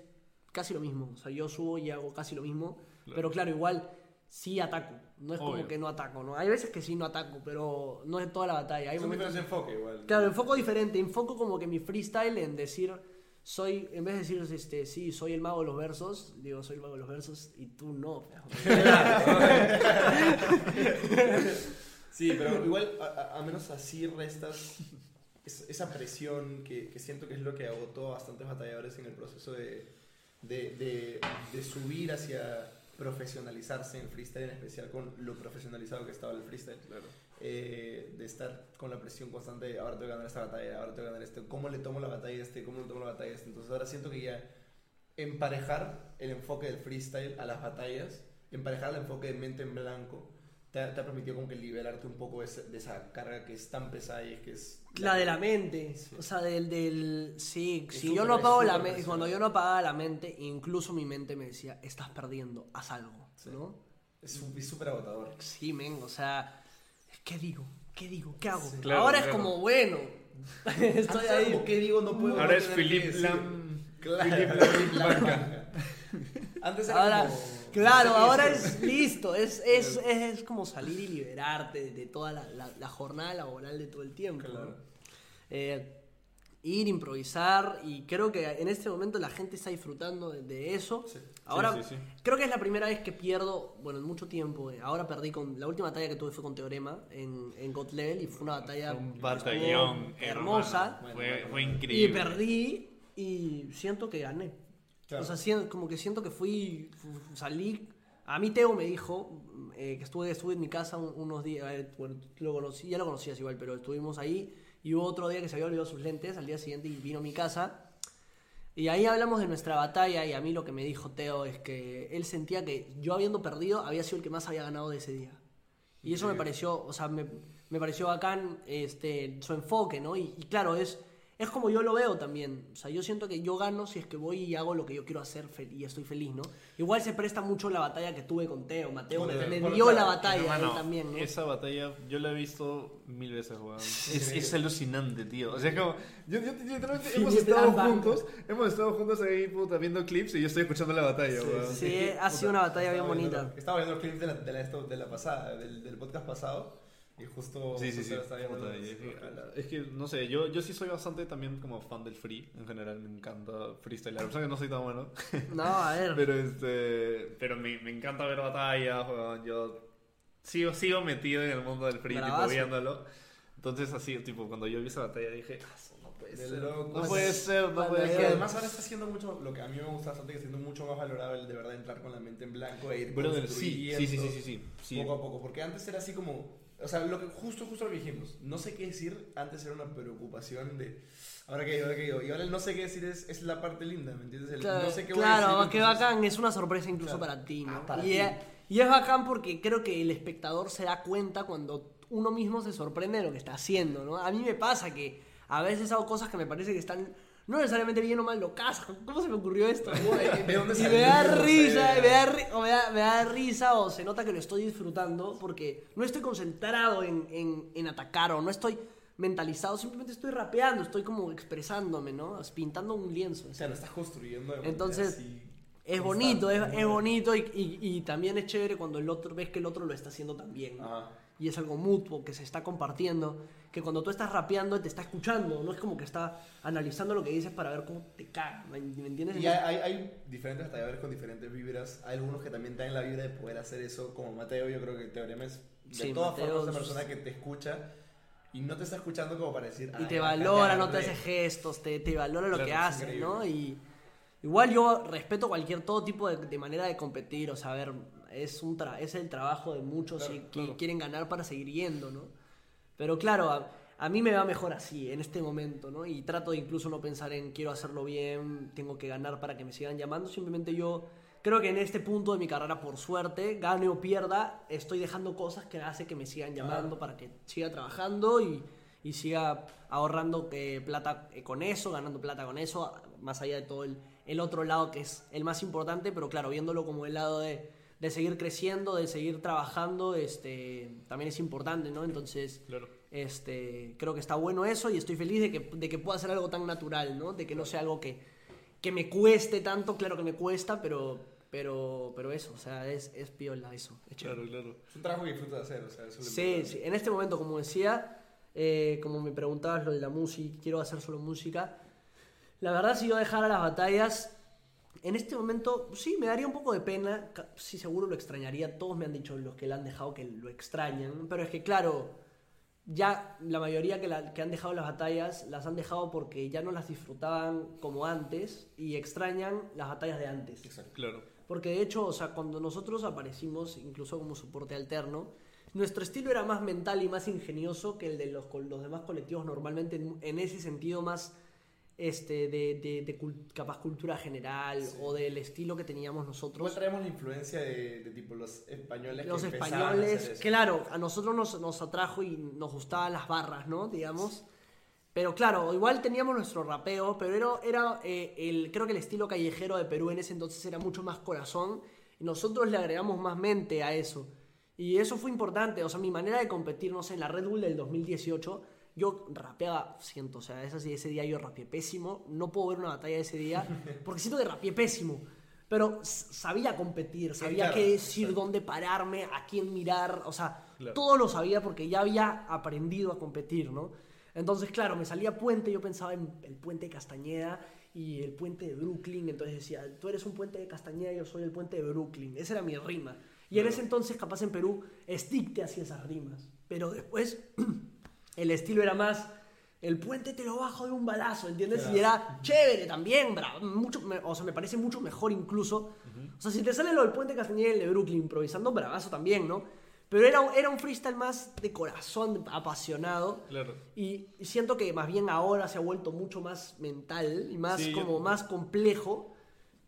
casi lo mismo. O sea, yo subo y hago casi lo mismo. Claro. Pero claro, igual sí ataco. No es como que no ataco, ¿no? Hay veces que sí no ataco, pero no es toda la batalla. Hay Es un momentos- diferente enfoque igual. Claro, enfoco diferente. Enfoco como que mi freestyle en decir, soy, en vez de decir, este, sí, soy el mago de los versos, digo, soy el mago de los versos y tú no. Sí, pero igual, a, a- a menos así restas es- esa presión que, que siento que es lo que agotó a bastantes batalladores en el proceso de, de, de- de subir hacia profesionalizarse en freestyle, en especial con lo profesionalizado que estaba el freestyle. Claro. Eh, de estar con la presión constante de ahora tengo que ganar esta batalla, ahora tengo que ganar este, cómo le tomo la batalla a este, cómo le tomo la batalla a este. Entonces ahora siento que ya emparejar el enfoque del freestyle a las batallas, emparejar el enfoque de mente en blanco, te ha, te ha permitido como que liberarte un poco de, ese- de esa carga que es tan pesada y es que es... La de la mente, Sí. o sea, del, del sí, Es si yo no apago la mente, cuando yo no apagaba la mente, incluso mi mente me decía, estás perdiendo, haz algo, Sí. ¿no? Es súper agotador. Sí, men, o sea, ¿qué digo? ¿Qué digo? ¿Qué hago? Sí. Claro, Ahora es como, bueno, estoy ahí. ¿Qué digo? No puedo. Ahora es Philip. Lam. Claro. Philip Lam. Antes era Ahora, como... claro, ahora es listo, es, es, es, es como salir y liberarte de, toda la, la- la jornada laboral de todo el tiempo. Eh, ir, improvisar, y creo que en este momento la gente está disfrutando de, de eso. Sí. Ahora, Sí, sí, sí. creo que es la primera vez que pierdo, bueno, en mucho tiempo. eh, Ahora perdí con. La última batalla que tuve fue con Teorema en, en God Level y fue una batalla Un batallón hermosa. Bueno, Fue, bueno. Y increíble. perdí y siento que gané. Claro. O sea, como que siento que fui, fu- salí. A mí Teo me dijo eh, que estuve, estuve en mi casa un- unos días. eh, bueno, lo conocí, ya lo conocías igual, pero estuvimos ahí. Y hubo otro día que se había olvidado sus lentes al día siguiente y vino a mi casa. Y ahí hablamos de nuestra batalla. Y a mí lo que me dijo Teo es que él sentía que yo habiendo perdido había sido el que más había ganado de ese día. Y eso me pareció, o sea, me, me pareció bacán este, su enfoque, ¿no? Y, y claro, es, es como yo lo veo también. O sea, yo siento que yo gano si es que voy y hago lo que yo quiero hacer y estoy feliz, ¿no? Igual se presta mucho la batalla que tuve con Teo. Mateo me, claro, la batalla él Hermano, también, ¿no? Esa batalla yo la he visto mil veces, weón. Es, es alucinante, tío. O sea, es como. Yo, yo- literalmente Sí, hemos estado plan juntos. Hemos estado juntos ahí, puta, viendo clips y yo estoy escuchando la batalla, weón. Sí, ha sido una batalla bien viendo- bonita. Estaba viendo el clip de la, de la, de la pasada, del, del podcast pasado. Y justo. Sí, sí, sí. los- es, que, no sé, yo, yo sí soy bastante también como fan del free. En general me encanta freestyle. A pesar que no soy tan bueno. No, a ver. Pero este. Pero me, me encanta ver batallas, weón. Yo sigo, sigo metido en el mundo del free, tipo viéndolo. Entonces así, tipo, cuando yo vi esa batalla dije, "Ah, no puede De ser. No puede ser, no puede ser. además ahora está haciendo mucho, lo que a mí me gusta bastante, que está siendo mucho más valorable de verdad entrar con la mente en blanco e ir Brother, sí, sí, sí, sí, construyendo sí, sí, sí. poco a poco. Porque antes era así como, O sea, lo que, justo, justo lo que dijimos. No sé qué decir. Antes era una preocupación de. Ahora que digo, ahora que digo. Y ahora el no sé qué decir es, es la parte linda, ¿me entiendes? El Claro, no sé qué claro, voy a decir. qué entonces- bacán, es una sorpresa incluso Claro. para ti, ¿no? Ah, para y, ti. Es, y es bacán porque creo que el espectador se da cuenta cuando uno mismo se sorprende de lo que está haciendo, ¿no? A mí me pasa que a veces hago cosas que me parece que están no necesariamente bien o mal locas. ¿Cómo se me ocurrió esto? Güey, ¿de dónde Y me da risa, me da, ri- o me, da, me da risa o se nota que lo estoy disfrutando porque no estoy concentrado en, en- en atacar o no estoy mentalizado, simplemente estoy rapeando, estoy como expresándome, ¿no? Pintando un lienzo. O sea, lo estás construyendo. de Entonces, así Es bonito, es, es bonito y, y- y también es chévere cuando el otro ves que el otro lo está haciendo también. ¿no? Ajá. Y es algo mutuo que se está compartiendo. Que cuando tú estás rapeando te está escuchando, no es como que está analizando lo que dices para ver cómo te caga. ¿Me entiendes? Y hay, hay, diferentes talladores con diferentes vibras. Hay algunos que también tienen la vibra de poder hacer eso, como Mateo. Yo creo que Teorema es de Sí, todas Mateo formas una persona que te escucha y no te está escuchando como para decir. y "Ay, te valora, no te agarré". hace gestos, te, te valora lo Claro, que es haces. ¿no? Y igual yo respeto cualquier todo tipo de, de manera de competir, o sea, a ver, es, un tra- es el trabajo de muchos Claro, y que claro. quieren ganar para seguir yendo, ¿no? Pero claro, a, a mí me va mejor así, en este momento, ¿no? Y trato de incluso no pensar en quiero hacerlo bien, tengo que ganar para que me sigan llamando, simplemente yo creo que en este punto de mi carrera, por suerte, gane o pierda, estoy dejando cosas que hace que me sigan llamando para que siga trabajando y, y siga ahorrando eh, plata eh, con eso, ganando plata con eso, más allá de todo el, el otro lado que es el más importante, pero claro, viéndolo como el lado de, de seguir creciendo, de seguir trabajando, este, también es importante, ¿no? Entonces, Claro. este, creo que está bueno eso y estoy feliz de que, de que pueda ser algo tan natural, ¿no? De que no sea algo que, que me cueste tanto, claro que me cuesta, pero, pero, pero eso, o sea, es, es piola eso, es. Claro, claro. Es un trabajo que disfrutas de hacer, o sea, eso es lo Sí, importante. sí, en este momento, como decía, eh, como me preguntabas lo de la música, quiero hacer solo música. La verdad, si yo dejara las batallas, en este momento sí me daría un poco de pena. Sí, seguro lo extrañaría. Todos me han dicho los que la han dejado que lo extrañan. Pero es que, claro, ya la mayoría que, la- que han dejado las batallas las han dejado porque ya no las disfrutaban como antes y extrañan las batallas de antes. Exacto. Claro. Porque de hecho, o sea, cuando nosotros aparecimos, incluso como soporte alterno, nuestro estilo era más mental y más ingenioso que el de los, los demás colectivos normalmente, en, en ese sentido más este, de, de- de capaz cultura general o del estilo que teníamos nosotros. Igual traemos la influencia de, de tipo los españoles Los que empezaban a españoles, hacer eso. claro, a nosotros nos, nos atrajo y nos gustaban las barras, ¿no? Digamos. Pero claro, igual teníamos nuestro rapeo, pero era, era eh, el, creo que el estilo callejero de Perú en ese entonces era mucho más corazón y nosotros le agregamos más mente a eso. Y eso fue importante, o sea, mi manera de competir, no sé, en la Red Bull del 2018, yo rapeaba, siento, o sea, es así, ese día yo rapeé pésimo, no puedo ver una batalla ese día, porque siento que rapeé pésimo. Pero sabía competir, sabía claro, qué decir, dónde pararme, a quién mirar, o sea, Claro. todo lo sabía porque ya había aprendido a competir, ¿no? Entonces, claro, me salía puente, yo pensaba en el puente de Castañeda y el puente de Brooklyn, entonces decía, tú eres un puente de Castañeda, yo soy el puente de Brooklyn, esa era mi rima. Y en ese entonces, capaz en Perú, Stick te hacía esas rimas, pero después el estilo era más, el puente te lo bajo de un balazo, ¿entiendes? Y era chévere también, bra- mucho, me- o sea, me parece mucho mejor incluso. O sea, si te sale lo del puente Castañeda el de Brooklyn improvisando, bravazo también, ¿no? Pero era, un- era un freestyle más de corazón, apasionado. Claro. Y siento que más bien ahora se ha vuelto mucho más mental y más Sí, yo- como más complejo,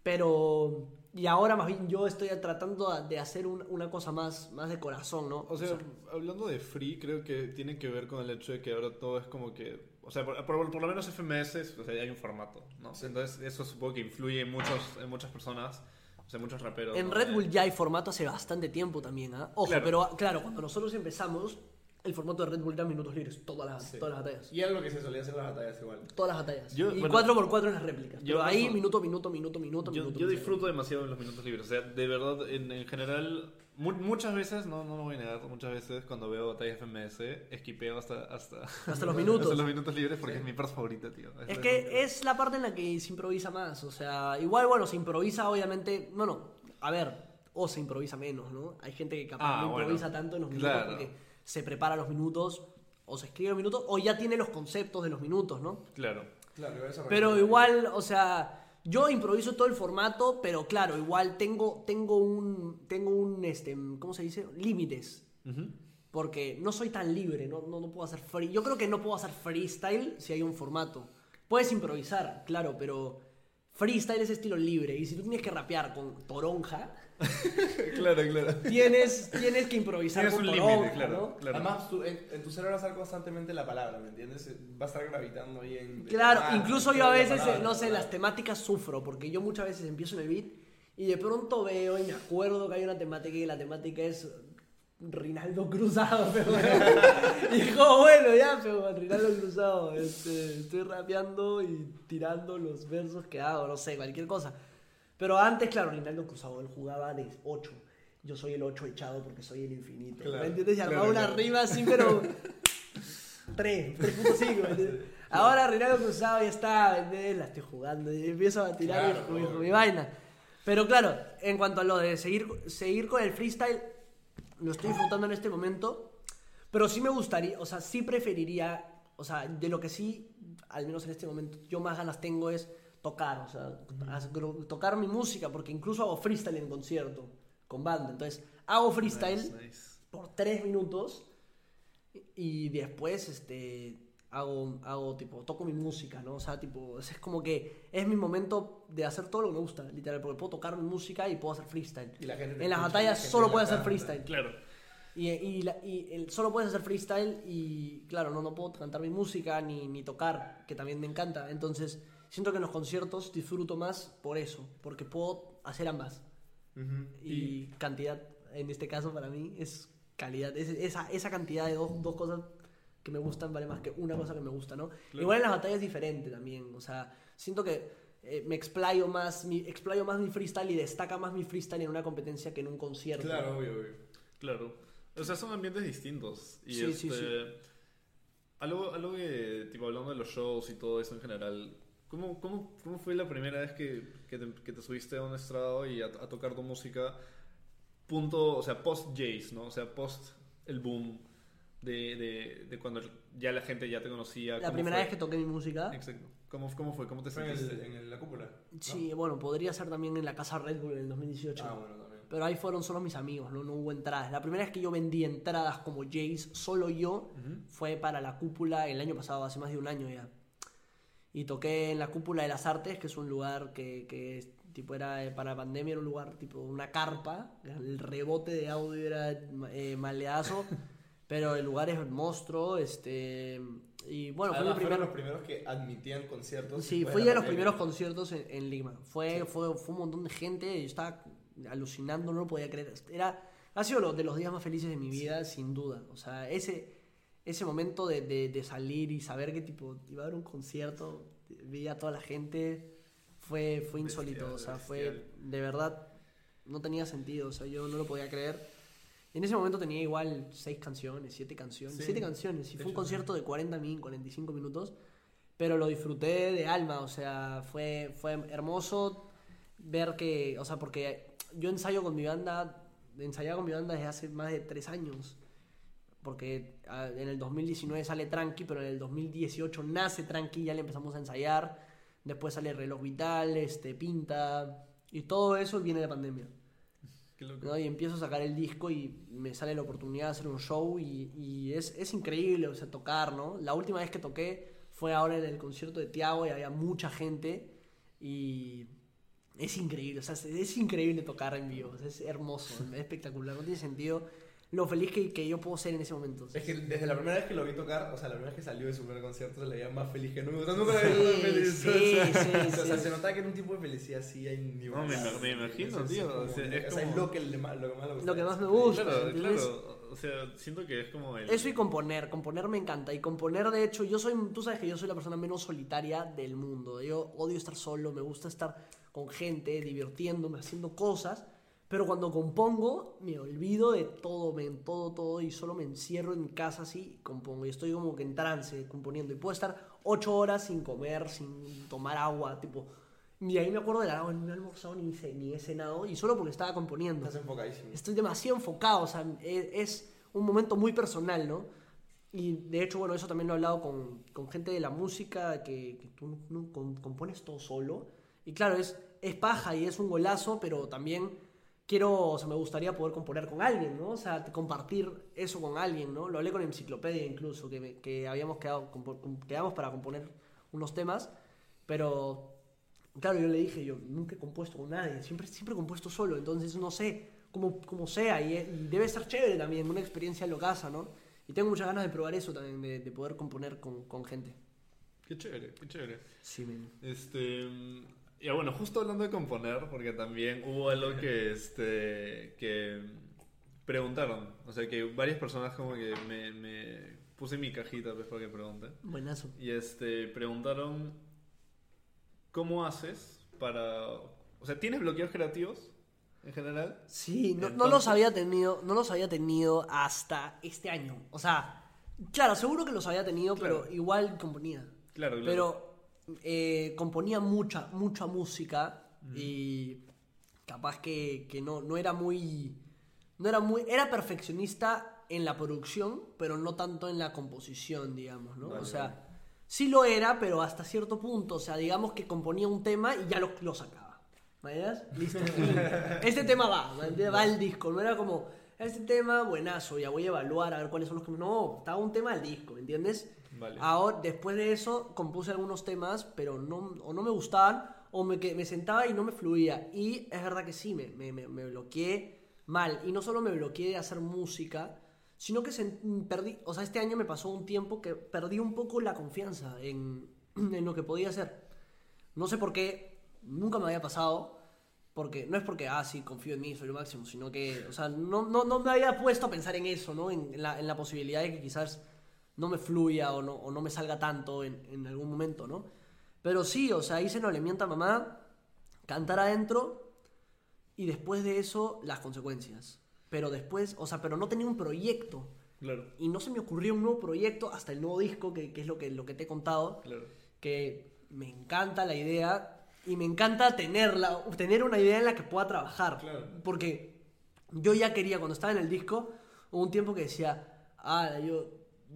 pero y ahora más bien yo estoy tratando de hacer un- una cosa más, más de corazón, ¿no? O sea, hablando de free, creo que tiene que ver con el hecho de que ahora todo es como que. O sea, por, por- por lo menos FMS, o sea, hay un formato, ¿no? Entonces, eso supongo que influye en, muchos, en muchas personas, o sea, muchos raperos. en ¿no? Red Eh, Bull ya hay formato hace bastante tiempo también, ¿ah? Ojo, Claro. pero claro, cuando nosotros empezamos, el formato de Red Bull era minutos libres, todas las, Sí. todas las batallas. Y era lo que se solía hacer en las batallas igual. Todas las batallas. Yo- y bueno, 4x4 en las réplicas. yo Pero ahí, paso- minuto, minuto, minuto, minuto, Yo, minuto. yo minuto. disfruto demasiado de los minutos libres. O sea, de verdad, en, en general, mu- muchas veces, no, no lo voy a negar, muchas veces cuando veo batallas FMS, esquipeo hasta, hasta, Hasta los minutos. hasta los minutos libres porque es mi parte favorita, tío. Es que es la parte en la que se improvisa más. O sea, igual, bueno, se improvisa, obviamente. Bueno, a ver, o se improvisa menos, ¿no? Hay gente que capaz Ah, no bueno. improvisa tanto en los minutos Claro. porque se prepara los minutos, o se escribe los minutos, o ya tiene los conceptos de los minutos, ¿no? Claro. Claro, Pero igual, o sea, yo improviso todo el formato, pero claro, igual tengo, tengo un, tengo un, este, ¿cómo se dice? Límites. Porque no soy tan libre, no, no, no puedo hacer free. Yo creo que no puedo hacer freestyle si hay un formato. Puedes improvisar, claro, pero freestyle es estilo libre. Y si tú tienes que rapear con toronja, claro, claro. tienes, tienes que improvisar Tienes con un límite, claro. ¿no? claro. Además, tú- en, en tu cerebro va a estar constantemente la palabra, ¿me entiendes? Va a estar gravitando ahí en... Claro, ah, incluso yo a veces, palabra, no sé, las temáticas sufro, porque yo muchas veces empiezo en el beat y de pronto veo y me acuerdo que hay una temática y la temática es Rinaldo Cruzado, pero y digo, bueno, ya, pero Rinaldo Cruzado, este, estoy rapeando y tirando los versos que hago, no sé, cualquier cosa. Pero antes, claro, Rinaldo Cruzado, él jugaba de 8. Yo soy el 8 echado porque soy el infinito. Claro, ¿Me entiendes? Y armaba claro, una claro. rima así, pero 3, 3.5. ¿me entiendes? Ahora Rinaldo Cruzado ya está, la estoy jugando y empiezo a tirar mi, mi- mi vaina. Pero claro, en cuanto a lo de seguir, seguir con el freestyle, lo estoy disfrutando en este momento. Pero sí me gustaría, o sea, sí preferiría, o sea, de lo que sí, al menos en este momento, yo más ganas tengo es tocar, o sea, tocar mi música, porque incluso hago freestyle en concierto, con banda. Entonces, hago freestyle Nice, nice. por tres minutos y después este hago hago tipo toco mi música no o sea tipo es como que es mi momento de hacer todo lo que me gusta literal porque puedo tocar mi música y puedo hacer freestyle Y la gente te en las batallas la solo la puedes hacer freestyle Claro. y, y, la- y el- solo puedes hacer freestyle y claro no no puedo cantar mi música ni, ni tocar que también me encanta entonces siento que en los conciertos disfruto más por eso porque puedo hacer ambas Ujú. y cantidad, en este caso para mí, es calidad. Es- esa, esa cantidad de dos, dos cosas que me gustan vale más que una cosa que me gusta, ¿no? Igual en las batallas es diferente también. O sea, siento que eh, me explayo más, mi, explayo más mi freestyle y destaca más mi freestyle en una competencia que en un concierto. Claro, obvio, obvio. Claro. O sea, son ambientes distintos. Y Sí, sí, este, sí. Algo, algo que, tipo, hablando de los shows y todo eso en general, ¿cómo, cómo, cómo fue la primera vez que, que, te, que te subiste a un estrado y a, a tocar tu música? Punto, o sea, post Jace, ¿no? O sea, post el boom de, de, de cuando ya la gente ya te conocía. La ¿cómo primera fue? vez que toqué mi música. Exacto. ¿Cómo, ¿Cómo fue? ¿Cómo te Fue en, el- sentiste? en el- la cúpula. ¿no? Sí, bueno, podría ser también en la casa Red Bull en el 2018. Ah, bueno, también. Pero ahí fueron solo mis amigos, ¿no? No hubo entradas. La primera vez que yo vendí entradas como Jace, solo yo, fue para la cúpula el año pasado, hace más de un año ya. Y toqué en la cúpula de las artes, que es un lugar que, que es- tipo era eh, para pandemia, era un lugar tipo una carpa. El rebote de audio era eh, maleazo. pero el lugar es monstruo, este... Y bueno, fue Además, primer... fueron los primeros que admitían conciertos. Sí, después fui la a los pandemia. primeros conciertos en, en Lima. Fue, fue, fue un montón de gente. Yo estaba alucinando, no lo podía creer. Era, ha sido lo, de los días más felices de mi vida, sin duda. O sea, ese, ese momento de, de- de salir y saber que tipo iba a haber un concierto, veía a toda la gente, fue, fue insólito. Bestial, o sea, fue de verdad, no tenía sentido. O sea, yo no lo podía creer. En ese momento tenía igual seis canciones, siete canciones. Sí. Siete canciones. Y fue un concierto de 40 min, 45 minutos pero lo disfruté de alma, o sea, fue, fue hermoso ver que, o sea, porque yo ensayo con mi banda, ensayaba con mi banda desde hace más de tres años, porque ah, en el 2019 sale Tranqui, pero en el 2018 nace Tranqui, ya le empezamos a ensayar, después sale Reloj Vital, este, Pinta, y todo eso viene de pandemia. Qué loco. ¿no? Y empiezo a sacar el disco y me sale la oportunidad de hacer un show y, y es, es increíble, o sea, tocar, ¿no? La última vez que toqué fue ahora en el concierto de Tiago y había mucha gente y es increíble, o sea, es, es increíble tocar en vivo, o sea, es hermoso, es espectacular, no tiene sentido lo feliz que, que yo puedo ser en ese momento. Es que desde la primera vez que lo vi tocar, o sea, la primera vez que salió de su primer concierto, se le veía más feliz que nunca. O sea, nunca lo Sí, feliz. sí, o sea, sí, o sea, sí. se notaba que era un tipo de felicidad así hay ni No, me- me imagino, tío, como- o sea, es o sea, es como- lo que, le lo que más gusta. Lo que más me gusta. Claro, claro. O sea, siento que es como el... Eso y componer, componer me encanta. Y componer, de hecho, yo soy, tú sabes que yo soy la persona menos solitaria del mundo. Yo odio estar solo, me gusta estar con gente, divirtiéndome, haciendo cosas. Pero cuando compongo, me olvido de todo, me, todo, todo, y solo me encierro en casa así y compongo. Y estoy como que en trance componiendo. Y puedo estar ocho horas sin comer, sin tomar agua, tipo. Y ahí me acuerdo de la agua, no he almorzado ni, ce- ni he cenado, y solo porque estaba componiendo Estás enfocadísimo. estoy demasiado enfocado, o sea, es, es un momento muy personal, ¿no? Y de hecho, bueno, eso también lo he hablado con, con gente de la música, que, que tú no, no com- compones todo solo. Y claro, es, es paja y es un golazo, pero también quiero, o sea, me gustaría poder componer con alguien, ¿no? O sea, compartir eso con alguien, ¿no? Lo hablé con Enciclopedia incluso, que, me- que habíamos quedado, quedamos para componer unos temas, pero claro, yo le dije, yo nunca he compuesto con nadie, siempre, siempre he compuesto solo, entonces no sé cómo, cómo sea, y, y debe ser chévere también, una experiencia locaza, ¿no? Y tengo muchas ganas de probar eso también, de, de poder componer con, con gente. Qué chévere, qué chévere. Sí, men. Este. Ya bueno, justo hablando de componer, porque también hubo algo que este. que preguntaron. O sea que varias personas como que me, me puse mi cajita pues, para que pregunten. Buenazo. Y este preguntaron ¿cómo haces para. O sea, ¿tienes bloqueos creativos en general? Sí, no, no los había tenido, no los había tenido hasta este año. O sea, claro, seguro que los había tenido, Claro. pero igual componía. Claro, claro. Pero eh, componía mucha, mucha música y capaz que, que no, no era muy. No era muy. Era perfeccionista en la producción, pero no tanto en la composición, digamos, ¿no? Vale, o sea, vale. sí lo era, pero hasta cierto punto. O sea, digamos que componía un tema y ya lo, lo sacaba. ¿Me Listo. este tema va, va al disco. No era como, este tema, buenazo, ya voy a evaluar a ver cuáles son los que. No, estaba un tema al disco, ¿me entiendes? Vale. Ahora, después de eso, compuse algunos temas, pero no, o no me gustaban, o me, que- me sentaba y no me fluía. Y es verdad que sí, me, me, me- bloqueé mal. Y no solo me bloqueé de hacer música, sino que sen- perdí, o sea, este año me pasó un tiempo que perdí un poco la confianza en, en lo que podía hacer. No sé por qué, nunca me había pasado, porque no es porque, ah, sí, confío en mí, soy lo máximo, sino que, o sea, no, no, no me había puesto a pensar en eso, ¿no? En, en la, en la posibilidad de que quizás no me fluya o no, o no me salga tanto en, en algún momento, ¿no? Pero sí, o sea, hice No le mienta a mamá, cantar adentro y después de eso las consecuencias. Pero después, o sea, pero no tenía un proyecto Claro, y no se me ocurrió un nuevo proyecto hasta el nuevo disco, que, que es lo que, lo que te he contado claro. que me encanta la idea y me encanta tenerla, tener una idea en la que pueda trabajar. Claro. Porque yo ya quería, cuando estaba en el disco, hubo un tiempo que decía, ah, yo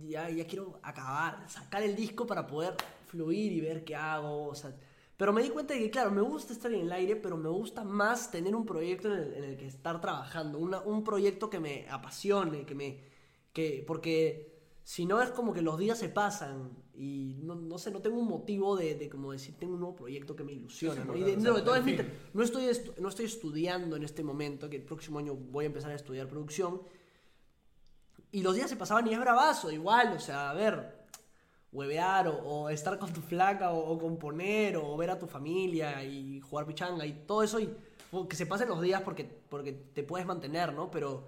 ya, ya quiero acabar, sacar el disco para poder fluir y ver qué hago. o sea, pero me di cuenta de que, claro, me gusta estar en el aire, pero me gusta más tener un proyecto en el, en el que estar trabajando, una- un proyecto que me apasione, que me... Que, porque si no es como que los días se pasan y no, no sé, no tengo un motivo de, de como decir, tengo un nuevo proyecto que me ilusiona. ¿no? Y de- no, de todo es mi no, estoy no estoy estudiando en este momento, que el próximo año voy a empezar a estudiar producción. Y los días se pasaban y es bravazo, igual, o sea, a ver, huevear o, o estar con tu flaca o, o componer o ver a tu familia y jugar pichanga y todo eso y que se pasen los días porque, porque te puedes mantener, ¿no? Pero,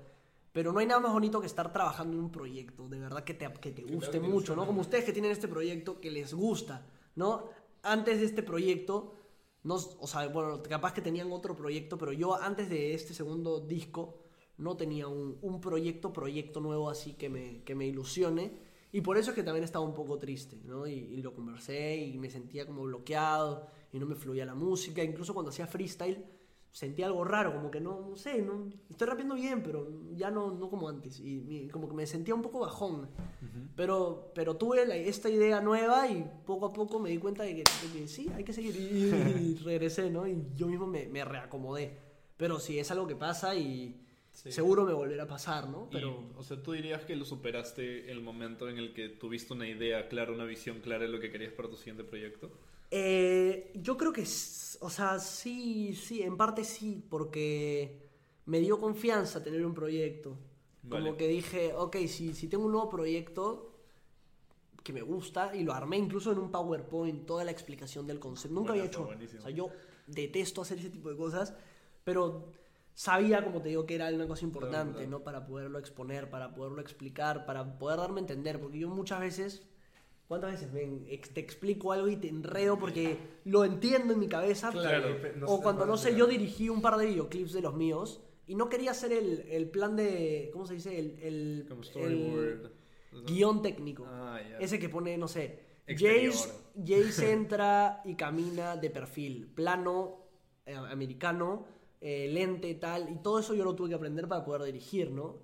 pero no hay nada más bonito que estar trabajando en un proyecto, de verdad que te, que te guste te mucho, ¿no? Como ustedes que tienen este proyecto que les gusta, ¿no? Antes de este proyecto, no, o sea, bueno, capaz que tenían otro proyecto, pero yo antes de este segundo disco no tenía un, un proyecto, proyecto nuevo así que me, que me ilusione. Y por eso es que también estaba un poco triste, ¿no? Y, y lo conversé y me sentía como bloqueado y no me fluía la música. Incluso cuando hacía freestyle sentía algo raro, como que no, no sé, no, estoy rapeando bien, pero ya no, no como antes. Y mi- como que me sentía un poco bajón. Pero, pero tuve la- esta idea nueva y poco a poco me di cuenta de que, de que sí, hay que seguir. Y, y regresé, ¿no? Y yo mismo me, me reacomodé. Pero sí, es algo que pasa y Sí. seguro me volverá a pasar, ¿no? Y, Pero o sea, tú dirías que lo superaste el momento en el que tuviste una idea clara, una visión clara de lo que querías para tu siguiente proyecto. Eh, yo creo que, o sea, sí, sí, en parte sí, porque me dio confianza tener un proyecto. Vale. Como que dije, ok, si, si tengo un nuevo proyecto que me gusta y lo armé incluso en un PowerPoint, toda la explicación del concepto. Nunca había Buenazo, hecho. buenísimo. O sea, yo detesto hacer ese tipo de cosas, pero sabía, como te digo, que era una cosa importante, claro. ¿no? Para poderlo exponer, para poderlo explicar, para poder darme a entender, porque yo muchas veces. ¿Cuántas veces ven, te explico algo y te enredo porque lo entiendo en mi cabeza? Claro. no o cuando no sé, yo dirigí un par de videoclips de los míos y no quería hacer el, el plan de. ¿Cómo se dice? El, el, Como el storyboard. guion técnico. Ah. Ese que pone, no sé. Jace, Jace entra y camina de perfil, plano eh, americano, eh, lente tal, y todo eso yo lo tuve que aprender para poder dirigir, ¿no?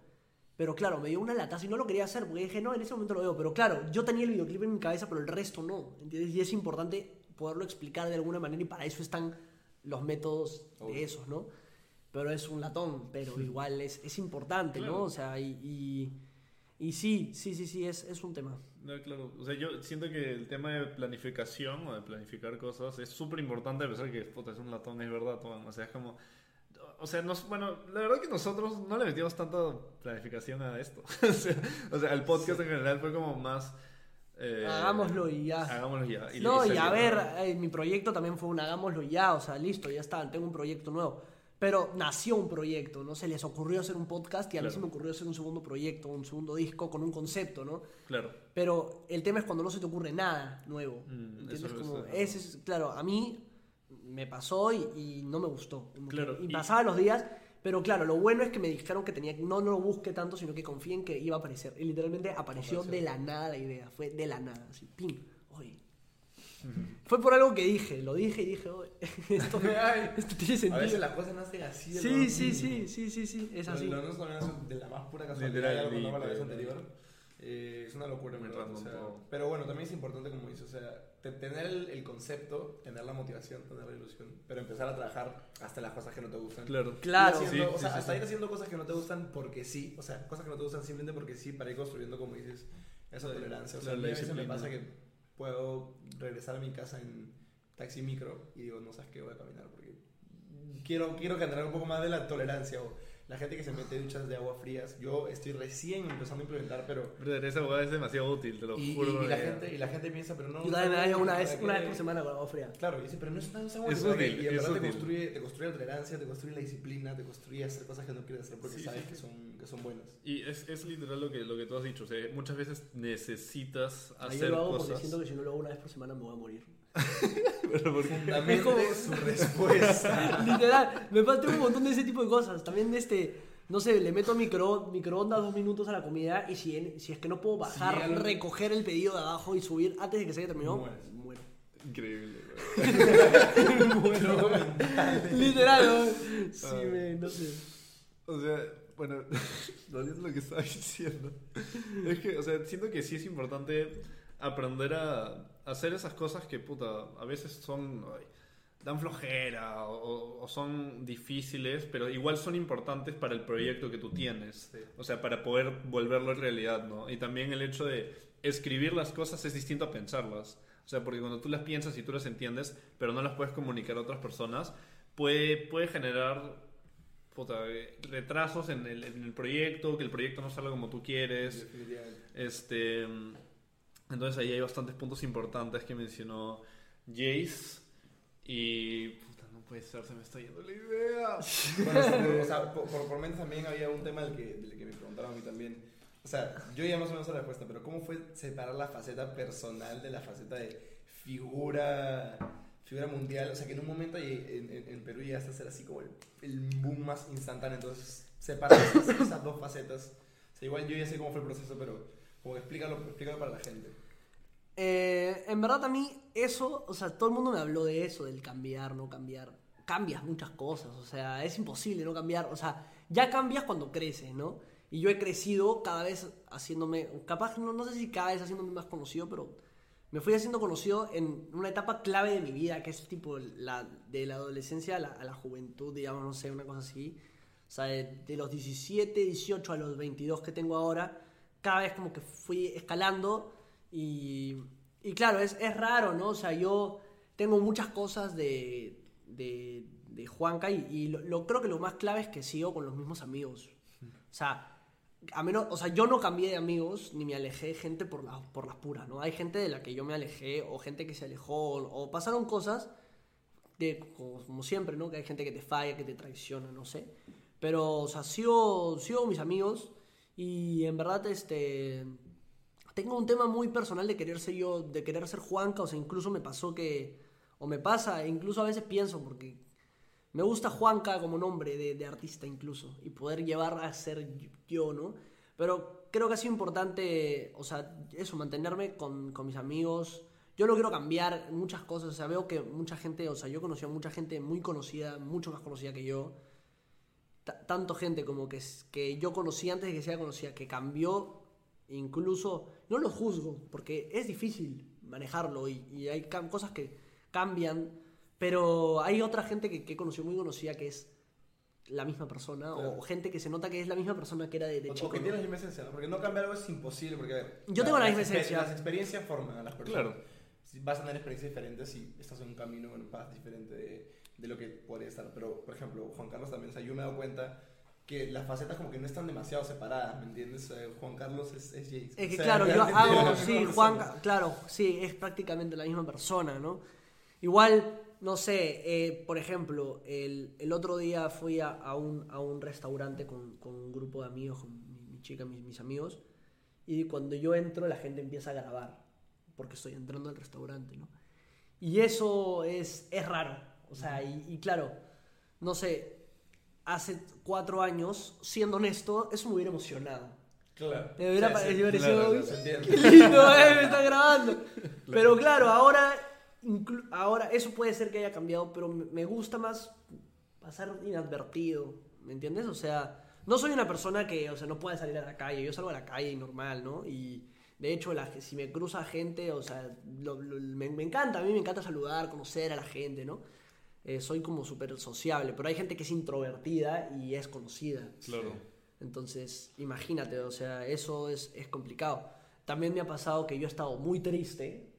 Pero claro, me dio una lataza y no lo quería hacer porque dije, no, en ese momento lo veo. Pero claro, yo tenía el videoclip en mi cabeza, pero el resto no. ¿Entiendes? Y es importante poderlo explicar de alguna manera y para eso están los métodos de Obvio. esos, ¿no? pero es un latón, pero igual es, es importante, Claro. ¿no? O sea, y, y, y sí, sí, sí, sí, es, es un tema. No, claro. O sea, yo siento que el tema de planificación o de planificar cosas es súper importante, a pesar que puta, es un latón, es verdad. O sea, es como. O sea, nos, bueno, la verdad que nosotros no le metimos tanta planificación a esto. o, sea, el podcast en general fue como más. eh, Hagámoslo y ya. Hagámoslo y ya. no, y a ver, eh, mi proyecto también fue un hagámoslo ya, o sea, listo, ya está, tengo un proyecto nuevo. Pero nació un proyecto, ¿no? Se les ocurrió hacer un podcast y a mí Claro. se me ocurrió hacer un segundo proyecto, un segundo disco con un concepto, ¿no? Claro. Pero el tema es cuando no se te ocurre nada nuevo. Mm, ¿Entiendes? Como, ese es, claro, a mí me pasó y, y no me gustó. Claro, y y- pasaban los días, pero claro, lo bueno es que me dijeron que tenía no, no lo busque tanto, sino que confíe en que iba a aparecer. Y literalmente apareció de la nada la idea, fue de la nada, así, pim, oye. Fue por algo que dije, lo dije y dije, "Oye, esto, esto tiene A sentido. veces las cosas nacen así. de Sí, sí, sí, sí, sí, sí, es así. Lo nuestro también es de la más pura casualidad. Literal, ya lo contaba la vez anterior. Eh, es una locura, en verdad, o sea, todo. pero bueno, también es importante, como dices, o sea, te- tener el, el concepto, tener la motivación, tener la ilusión, pero empezar a trabajar hasta las cosas que no te gustan. Claro. Claro. Haciendo- Sí, o sea, sí, hasta sí. ir haciendo cosas que no te gustan porque sí, o sea, cosas que no te gustan simplemente porque sí, para ir construyendo, como dices, esa tolerancia. O sea, a veces me pasa que puedo regresar a mi casa en taxi micro y digo, no sabes qué, voy a caminar porque quiero, quiero generar un poco más de la tolerancia o la gente que se mete duchas de agua frías. Yo estoy recién empezando a implementar, pero... Brother, esa abogada es demasiado útil, te lo Y, juro. y- y la eh. gente, y la gente piensa, pero no... Yo también me baño una ¿para vez, una vez por semana con agua fría. Claro, y dice, pero no es tan agua Es útil, Y en es verdad te construye, te construye la tolerancia, te construye la disciplina, te construye hacer cosas que no quieres hacer porque Sí, sabes sí, que son, que son buenas. Y es, es literal lo que, lo que tú has dicho. O sea, muchas veces necesitas hacer Yo lo hago cosas. porque siento que si no lo hago una vez por semana me voy a morir. Pero porque- como- su respuesta. Literal, me falta un montón de ese tipo de cosas. También de este, no sé, le meto micro, microondas dos minutos a la comida y si, en- si es que no puedo bajar, recoger el pedido de abajo y subir antes de que se haya terminado, Mueres. muero. Increíble. Literal, ¿no? Sí, Ah. me, no sé. O sea, bueno, lo que estaba diciendo. Es que, o sea, siento que sí es importante aprender a hacer esas cosas que, puta, a veces son. ay, dan flojera o, o son difíciles, pero igual son importantes para el proyecto que tú tienes. Sí. O sea, para poder volverlo realidad, ¿no? Y también el hecho de escribir las cosas es distinto a pensarlas. O sea, porque cuando tú las piensas y tú las entiendes, pero no las puedes comunicar a otras personas, puede, puede generar puta, eh, retrasos en el, en el proyecto, que el proyecto no salga como tú quieres. Este, entonces ahí hay bastantes puntos importantes que mencionó Jace. Y... Puta, no puede ser, se me está yendo la idea. Bueno, o sea, por, por, mente también había un tema del que, del que me preguntaron a mí también. O sea, yo ya más o menos la respuesta, pero ¿cómo fue separar la faceta personal de la faceta de figura, figura mundial? O sea, que en un momento en, en, en Perú llegaste a ser así como el, el boom más instantáneo. Entonces, separar esas, esas dos facetas. O sea, igual yo ya sé cómo fue el proceso, pero como explícalo, explícalo para la gente. Eh, en verdad a mí eso, o sea, todo el mundo me habló de eso, del cambiar, no cambiar. Cambias muchas cosas, o sea, es imposible no cambiar, o sea, ya cambias cuando creces, ¿no? Y yo he crecido cada vez haciéndome, capaz, no, no sé si cada vez haciéndome más conocido, pero me fui haciendo conocido en una etapa clave de mi vida, que es tipo la, de la adolescencia a la, a la juventud, digamos, no sé, una cosa así. O sea, de, de los 17, 18 a los 22 que tengo ahora, cada vez como que fui escalando y, y claro, es, es raro, ¿no? O sea, yo tengo muchas cosas de, de, de Juanca y, y lo, lo- creo que lo más clave es que sigo con los mismos amigos. O sea, a menos, o sea, yo no cambié de amigos ni me alejé de gente por, la, por las puras, ¿no? Hay gente de la que yo me alejé o gente que se alejó o, o pasaron cosas de, como, siempre, ¿no? Que hay gente que te falla, que te traiciona, no sé. Pero, o sea, sigo, sigo mis amigos y en verdad, este... Tengo un tema muy personal de querer ser yo, de querer ser Juanca, o sea, incluso me pasó que... O me pasa, e incluso a veces pienso, porque me gusta Juanca como nombre de, artista incluso, y poder llevar a ser yo, ¿no? Pero creo que ha sido importante, o sea, eso, mantenerme con, con mis amigos. Yo no quiero cambiar muchas cosas, o sea, veo que mucha gente, o sea, yo conocí a mucha gente muy conocida, mucho más conocida que yo. Ta- tanto gente como que, que yo conocí antes de que sea conocida, que cambió, incluso, no lo juzgo, porque es difícil manejarlo y, y hay cosas que cambian, pero hay otra gente que, que he conocido muy conocida que es la misma persona Claro. o gente que se nota que es la misma persona que era de, de O- chico. o que ¿no? tiene la misma esencia, ¿no? Porque no cambiar algo es imposible, porque ver, Yo tengo la las misma esencia. Las experiencias forman a las personas. Claro. Si vas a tener experiencias diferentes si estás en un camino, en un path diferente de, de lo que podría estar. Pero, por ejemplo, Juan Carlos también, o sea, yo me he dado cuenta que las facetas como que no están demasiado separadas, ¿me entiendes? Juan Carlos es, es. Es que O sea, claro, yo hago, sí, persona. Juan, claro, sí, es prácticamente la misma persona, ¿no? Igual, no sé, eh, por ejemplo, el, el otro día fui a, a un, a un restaurante con, con un grupo de amigos, con mi, mi chica, mis, mis amigos, y cuando yo entro la gente empieza a grabar, porque estoy entrando al restaurante, ¿no? Y eso es, es raro, o sea, y, y claro, no sé, hace cuatro años, siendo honesto, eso me hubiera emocionado. Claro. Me hubiera Sí, pare- sí, me hubiera claro. Qué lindo, eh, me está grabando. Pero claro, ahora, ahora eso puede ser que haya cambiado, pero me gusta más pasar inadvertido, ¿me entiendes? O sea, no soy una persona que, o sea, no puede salir a la calle, yo salgo a la calle y normal, ¿no? Y de hecho, la, si me cruza gente, o sea, lo- lo- me, me encanta, a mí me encanta saludar, conocer a la gente, ¿no? Eh, soy como súper sociable, pero hay gente que es introvertida y es conocida. Claro. Entonces, imagínate, o sea, eso es, es complicado. También me ha pasado que yo he estado muy triste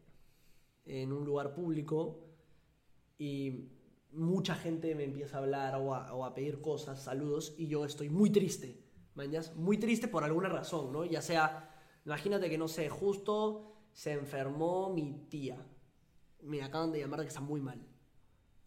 en un lugar público y mucha gente me empieza a hablar o a, o a pedir cosas, saludos, y yo estoy muy triste, mañas, muy triste por alguna razón, ¿no? Ya sea, imagínate que no sé, justo se enfermó mi tía, me acaban de llamar de que está muy mal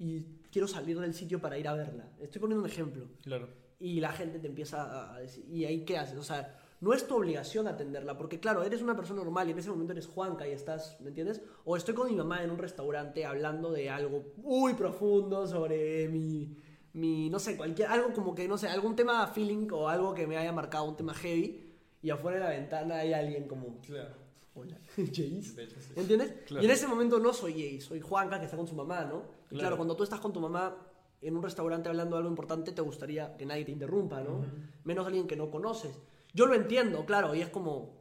y quiero salir del sitio para ir a verla. Estoy poniendo un ejemplo Claro. y la gente te empieza a- decir, ¿y ahí qué haces? O sea, no es tu obligación atenderla, porque claro, eres una persona normal y en ese momento eres Juanca y estás, ¿me entiendes? O estoy con mi mamá en un restaurante hablando de algo muy profundo sobre mi, mi no sé, cualquier, algo como que, no sé, algún tema feeling o algo que me haya marcado, un tema heavy, y afuera de la ventana hay alguien como, Claro. Hola, Jace. ¿Entiendes? Claro. Y en ese momento no soy Jay, soy Juanca que está con su mamá, ¿no? Y claro. Claro. cuando tú estás con tu mamá en un restaurante hablando de algo importante, te gustaría que nadie te interrumpa, ¿no? Menos alguien que no conoces. Yo lo entiendo, claro, y es como.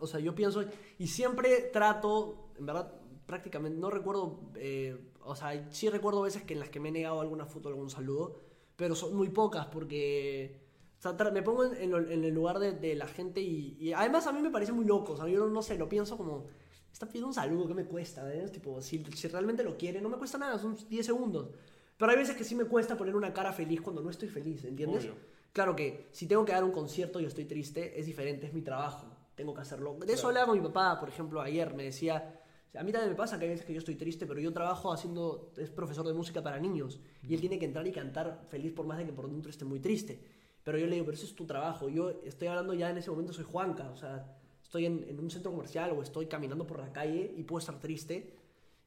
O sea, yo pienso. Y siempre trato, en verdad, prácticamente, no recuerdo. eh, o sea, sí recuerdo veces que en las que me he negado alguna foto, algún saludo, pero son muy pocas porque. O sea, me pongo en, en en el lugar de, de la gente y, y además a mí me parece muy loco. O sea, yo no, no sé, lo pienso como. Está pidiendo un saludo, ¿qué me cuesta? eh? Tipo, si, si realmente lo quiere, no me cuesta nada, son 10 segundos. Pero hay veces que sí me cuesta poner una cara feliz cuando no estoy feliz, ¿entiendes? Obvio. Claro que si tengo que dar un concierto y estoy triste, es diferente, es mi trabajo, tengo que hacerlo. De eso Claro. hablaba con mi papá, por ejemplo, ayer, me decía, a mí también me pasa que hay veces que yo estoy triste, pero yo trabajo haciendo, es profesor de música para niños, y él tiene que entrar y cantar feliz por más de que por dentro esté muy triste. Pero yo le digo, pero eso es tu trabajo, yo estoy hablando ya en ese momento, soy Juanca, o sea, estoy en, en un centro comercial o estoy caminando por la calle y puedo estar triste.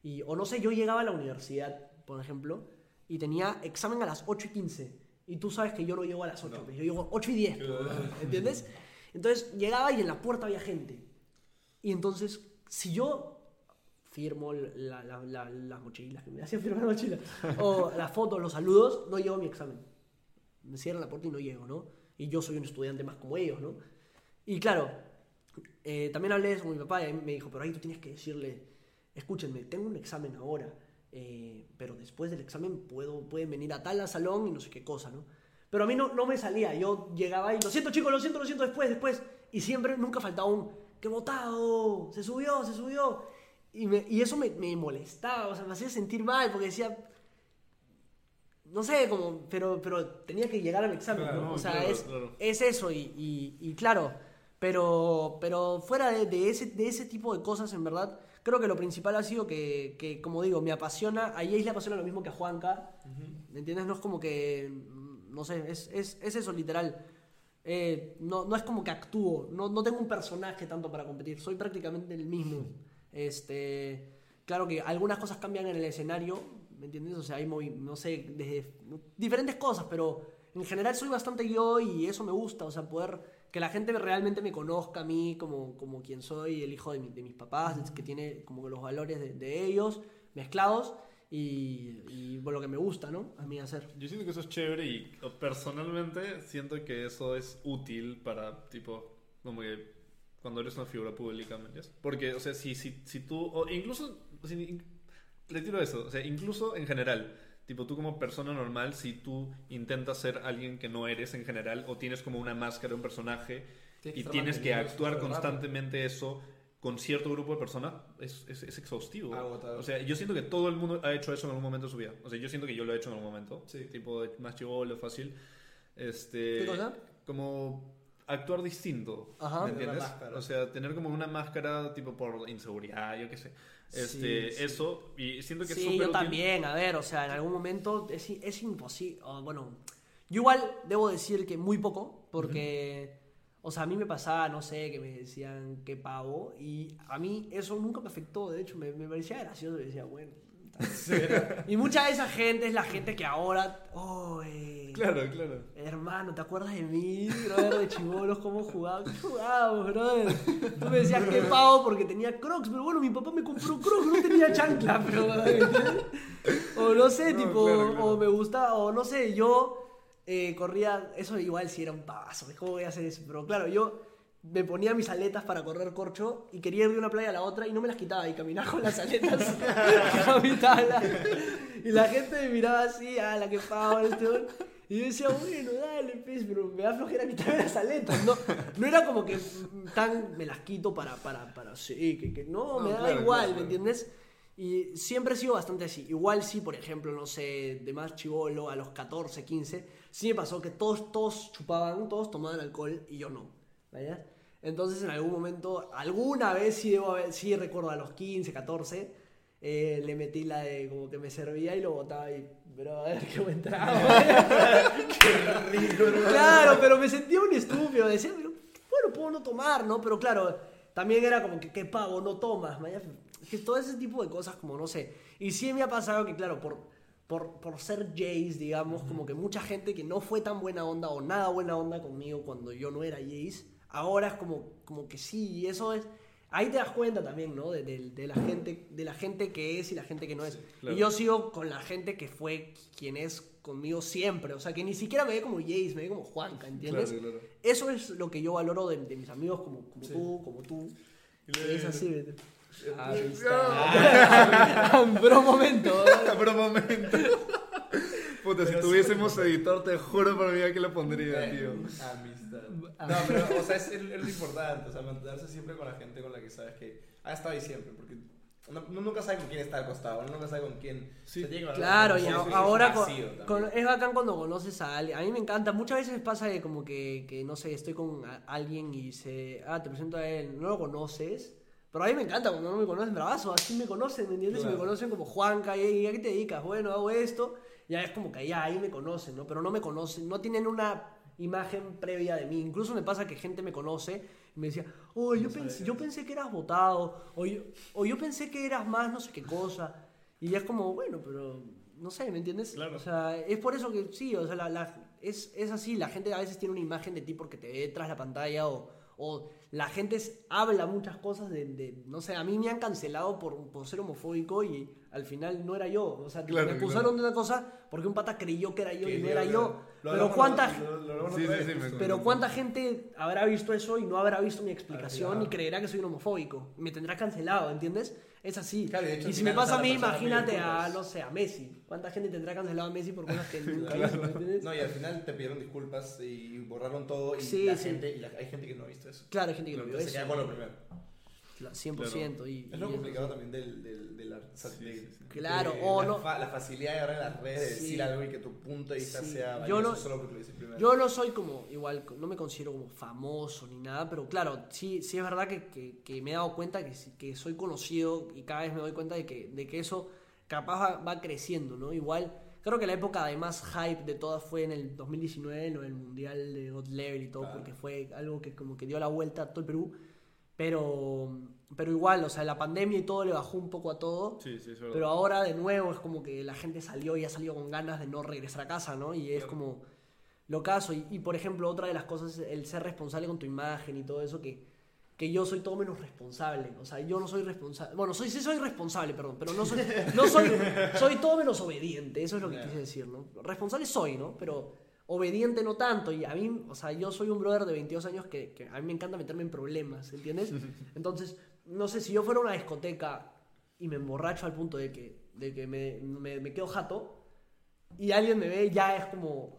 Y, o no sé, yo llegaba a la universidad, por ejemplo, y tenía examen a las 8 y 15. Y tú sabes que yo no llego a las 8, No. pues yo llego 8 y 10, pues, Claro. ¿entiendes? Entonces llegaba y en la puerta había gente. Y entonces, si yo firmo la, la, la, las mochilas, que me hacían firmar mochilas, o las fotos, los saludos, no llego a mi examen. Me cierran la puerta y no llego, ¿no? Y yo soy un estudiante más como ellos, ¿no? Y claro, eh, también hablé eso con mi papá y me dijo, pero ahí tú tienes que decirle, escúchenme, tengo un examen ahora, eh, pero después del examen puedo, pueden venir a tal salón y no sé qué cosa, ¿no? Pero a mí no, no me salía, yo llegaba y lo siento chicos, lo siento, lo siento, después, después. Y siempre, nunca faltaba un, ¡qué votado! Se subió, se subió. Y, me- y eso me, me molestaba, o sea, me hacía sentir mal porque decía, no sé, como, pero, pero tenía que llegar al examen, Claro, ¿no? no, O sea, claro, es, claro. es eso y, y- y claro, pero, pero fuera de, de ese, de ese tipo de cosas, en verdad, creo que lo principal ha sido que, que, como digo, me apasiona, a Jace le apasiona lo mismo que a Juanca, ¿me entiendes? No es como que, mm, no sé, es, es, es eso literal. Eh, no, no es como que actúo, no, no tengo un personaje tanto para competir, soy prácticamente el mismo. Este, claro que algunas cosas cambian en el escenario, ¿me entiendes? O sea, hay movi- no sé, desde diferentes cosas, pero en general soy bastante yo y eso me gusta, o sea, poder que la gente realmente me conozca a mí como, como quien soy, el hijo de, mi- de mis papás, que tiene como los valores de, de ellos mezclados y, y por lo que me gusta, ¿no? A mí hacer. Yo siento que eso es chévere y personalmente siento que eso es útil para, tipo, como que cuando eres una figura pública, ¿me entiendes? Porque, o sea, si, si, si tú, o incluso, in- retiro eso, o sea, incluso en general, Tipo, tú como persona normal, si tú intentas ser alguien que no eres en general, o tienes como una máscara, un personaje, y tienes que actuar constantemente eso con cierto grupo de personas, es, es, es exhaustivo. Agotador. O sea, yo siento que todo el mundo ha hecho eso en algún momento de su vida. O sea, yo siento que yo lo he hecho en algún momento. Sí. Tipo, más chivolo, fácil. Este, ¿Qué cosa? Como actuar distinto. Ajá. ¿Me entiendes? O sea, tener como una máscara tipo por inseguridad, yo qué sé. Este, Sí, sí. Eso, y siento que es Sí, súper yo útil. también, a ver, o sea, en algún momento es, es imposible, bueno, yo igual debo decir que muy poco, porque, o sea, a mí me pasaba, no sé, que me decían qué pavo, y a mí eso nunca me afectó, de hecho, me, me parecía gracioso, y decía, bueno. Y mucha de esa gente es la gente que ahora, oh, eh, Claro, claro. Hermano, ¿te acuerdas de mí, brother, de chibolos, cómo jugábamos? ¿Qué jugábamos, brother? Tú me decías que pavo porque tenía crocs, pero bueno, mi papá me compró crocs, no tenía chancla, pero... O no sé, No, tipo, claro, claro. o me gustaba, o no sé, yo eh, corría, eso igual sí era un pavazo, ¿cómo voy a hacer eso? Pero claro, yo me ponía mis aletas para correr corcho y quería ir de una playa a la otra y no me las quitaba y caminaba con las aletas. Y la gente me miraba así, ah, la que pavo, este hombre". Y yo decía, bueno, dale, pez, pero me da flojera quitarme las aletas. No, no era como que tan me las quito para, para, para, sí, que, que no, No, me da claro, igual, claro, ¿me entiendes? Y siempre he sido bastante así. Igual sí, por ejemplo, no sé, de más chivolo a los 14, 15, sí me pasó que todos, todos chupaban, todos tomaban alcohol y yo no. ¿vaya? Entonces en algún momento, alguna vez sí, debo haber- sí recuerdo a los 15, 14, eh, le metí la de como que me servía y lo botaba y, bro, a ver qué buen trago. Claro, pero me sentía un estúpido. Decía, pero, bueno, puedo no tomar, ¿no? Pero claro, también era como que, qué pavo, no tomas. Que todo ese tipo de cosas, como no sé. Y sí me ha pasado que, claro, por, por, por ser Jace, digamos, como que mucha gente que no fue tan buena onda o nada buena onda conmigo cuando yo no era Jace, ahora es como, como que sí, y eso es. Ahí te das cuenta también, ¿no? De, de- de la gente, de la gente que es y la gente que no es. claro. Y yo sigo con la gente que fue quien es conmigo siempre. O sea, que ni siquiera me ve como Jace, me ve como Juanca, ¿entiendes? Claro, claro. Eso es lo que yo valoro de, de mis amigos como, como tú, como tú. le- Es así. Ah, ahí Ah. está. Pero un Pero. Puta, si tuviésemos editor, te juro por vida que lo pondría, Eh, tío. Amistad. No, pero, o sea, es, es lo importante, o sea, mantenerse siempre con la gente con la que sabes que ha estado ahí siempre, porque uno, uno nunca sabe con quién está al costado, uno nunca sabe con quién. Sí. se tiene que hablar. Claro, y a- sí, es ahora con- con- es bacán cuando conoces a alguien. A mí me encanta. Muchas veces pasa que como que, que, no sé, estoy con a- alguien y se... Ah, te presento a él. No lo conoces. Pero a mí me encanta cuando no me conocen, bravazo. Así me conocen, ¿me entiendes? Y me Claro. conocen como Juanca. ¿Y y a qué te dedicas? Bueno, hago esto. Ya es como que ya ahí me conocen, ¿no? Pero no me conocen. No tienen una imagen previa de mí. Incluso me pasa que gente me conoce y me decía, oh, yo, pensé, yo pensé que eras votado. O yo, o yo pensé que eras más no sé qué cosa. Y ya es como, bueno, pero no sé, ¿me entiendes? Claro. O sea, es por eso que sí, o sea, la, la- es, es así, la gente a veces tiene una imagen de ti porque te ve tras la pantalla o, o la gente habla muchas cosas de, de- no sé, a mí me han cancelado por, por ser homofóbico y al final no era yo, o sea, Claro, me acusaron de una cosa porque un pata creyó que era yo Que y no era yo. Lo Pero cuánta, pero cuánta gente habrá visto eso y no habrá visto mi explicación Ah, y creerá que soy un homofóbico. Me tendrá cancelado, ¿entiendes? Es así. Claro, hecho, y si me pasa a mí, imagínate a, no sé, a Messi. ¿Cuánta gente tendrá cancelado a Messi por cosas que nunca Claro. hizo, ¿me entiendes? No, y al final te pidieron disculpas y borraron todo y Sí, la sí. gente, y la- hay gente que no ha visto eso. Claro, hay gente que no vio Entonces se eso. queda con lo primero. Cla- 100%. Y, Es lo complicado también del, del, de la, o sea, Sí, de- sí, sí. Claro, de o la, no- fa- la facilidad de ahora en las redes de Sí. decir algo y que tu punto de vista Sí. sea Yo no- solo porque lo dices primero. Yo no soy como, igual, no me considero como famoso ni nada, pero claro, sí, sí es verdad que, que- que me he dado cuenta que, que soy conocido y cada vez me doy cuenta de que, de que eso capaz va, va creciendo, ¿no? Igual, creo que la época de más hype de todas fue en el 2019, lo del Mundial de God Level y todo, Claro. porque fue algo que como que dio la vuelta a todo el Perú, pero, pero igual, o sea, la pandemia y todo le bajó un poco a todo. Sí, sí, es verdad. Pero ahora de nuevo es como que la gente salió y ha salido con ganas de no regresar a casa, ¿no? Y es Claro. como lo caso. Y, y, por ejemplo, otra de las cosas es el ser responsable con tu imagen y todo eso, que, que yo soy todo menos responsable. O sea, yo no soy responsable. Bueno, soy, sí soy responsable, perdón, pero no soy, no soy, soy todo menos obediente. Eso es lo que Ya. quise decir, ¿no? Responsable soy, ¿no? Pero obediente no tanto. Y a mí, o sea, yo soy un brother de 22 años que, que a mí me encanta meterme en problemas, ¿entiendes? Entonces, no sé, si yo fuera a una discoteca y me emborracho al punto de que, de que me, me, me quedo jato, y alguien me ve, ya es como.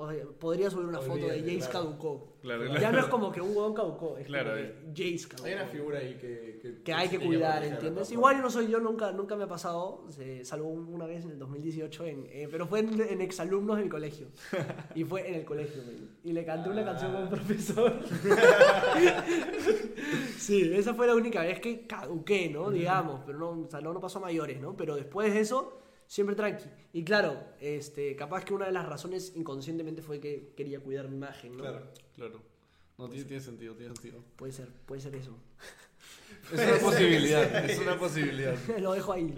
O sea, podría subir una foto de Jace claro. caducó. Claro, Ya claro. no es como que un huevón caducó, es Claro, como que Jace caducó. Hay una figura ahí que... Que, que hay que cuidar, ¿entiendes? Igual no soy yo, nunca, nunca me ha pasado, se- salvo un- una vez en el 2018, en, eh, pero fue en, en exalumnos de mi colegio. Y fue en el colegio. Y le canté una Ah. canción a un profesor. sí, esa fue la única vez que caduqué, ¿no? Digamos, pero no, o sea, no, no pasó a mayores, ¿no? Pero después de eso, siempre tranqui. Y claro, este, capaz que una de las razones inconscientemente fue que quería cuidar mi imagen, ¿no? Claro. Claro. No, tiene, tiene sentido, tiene sentido. Puede ser, puede ser eso. Es una posibilidad, es una posibilidad. Lo dejo ahí.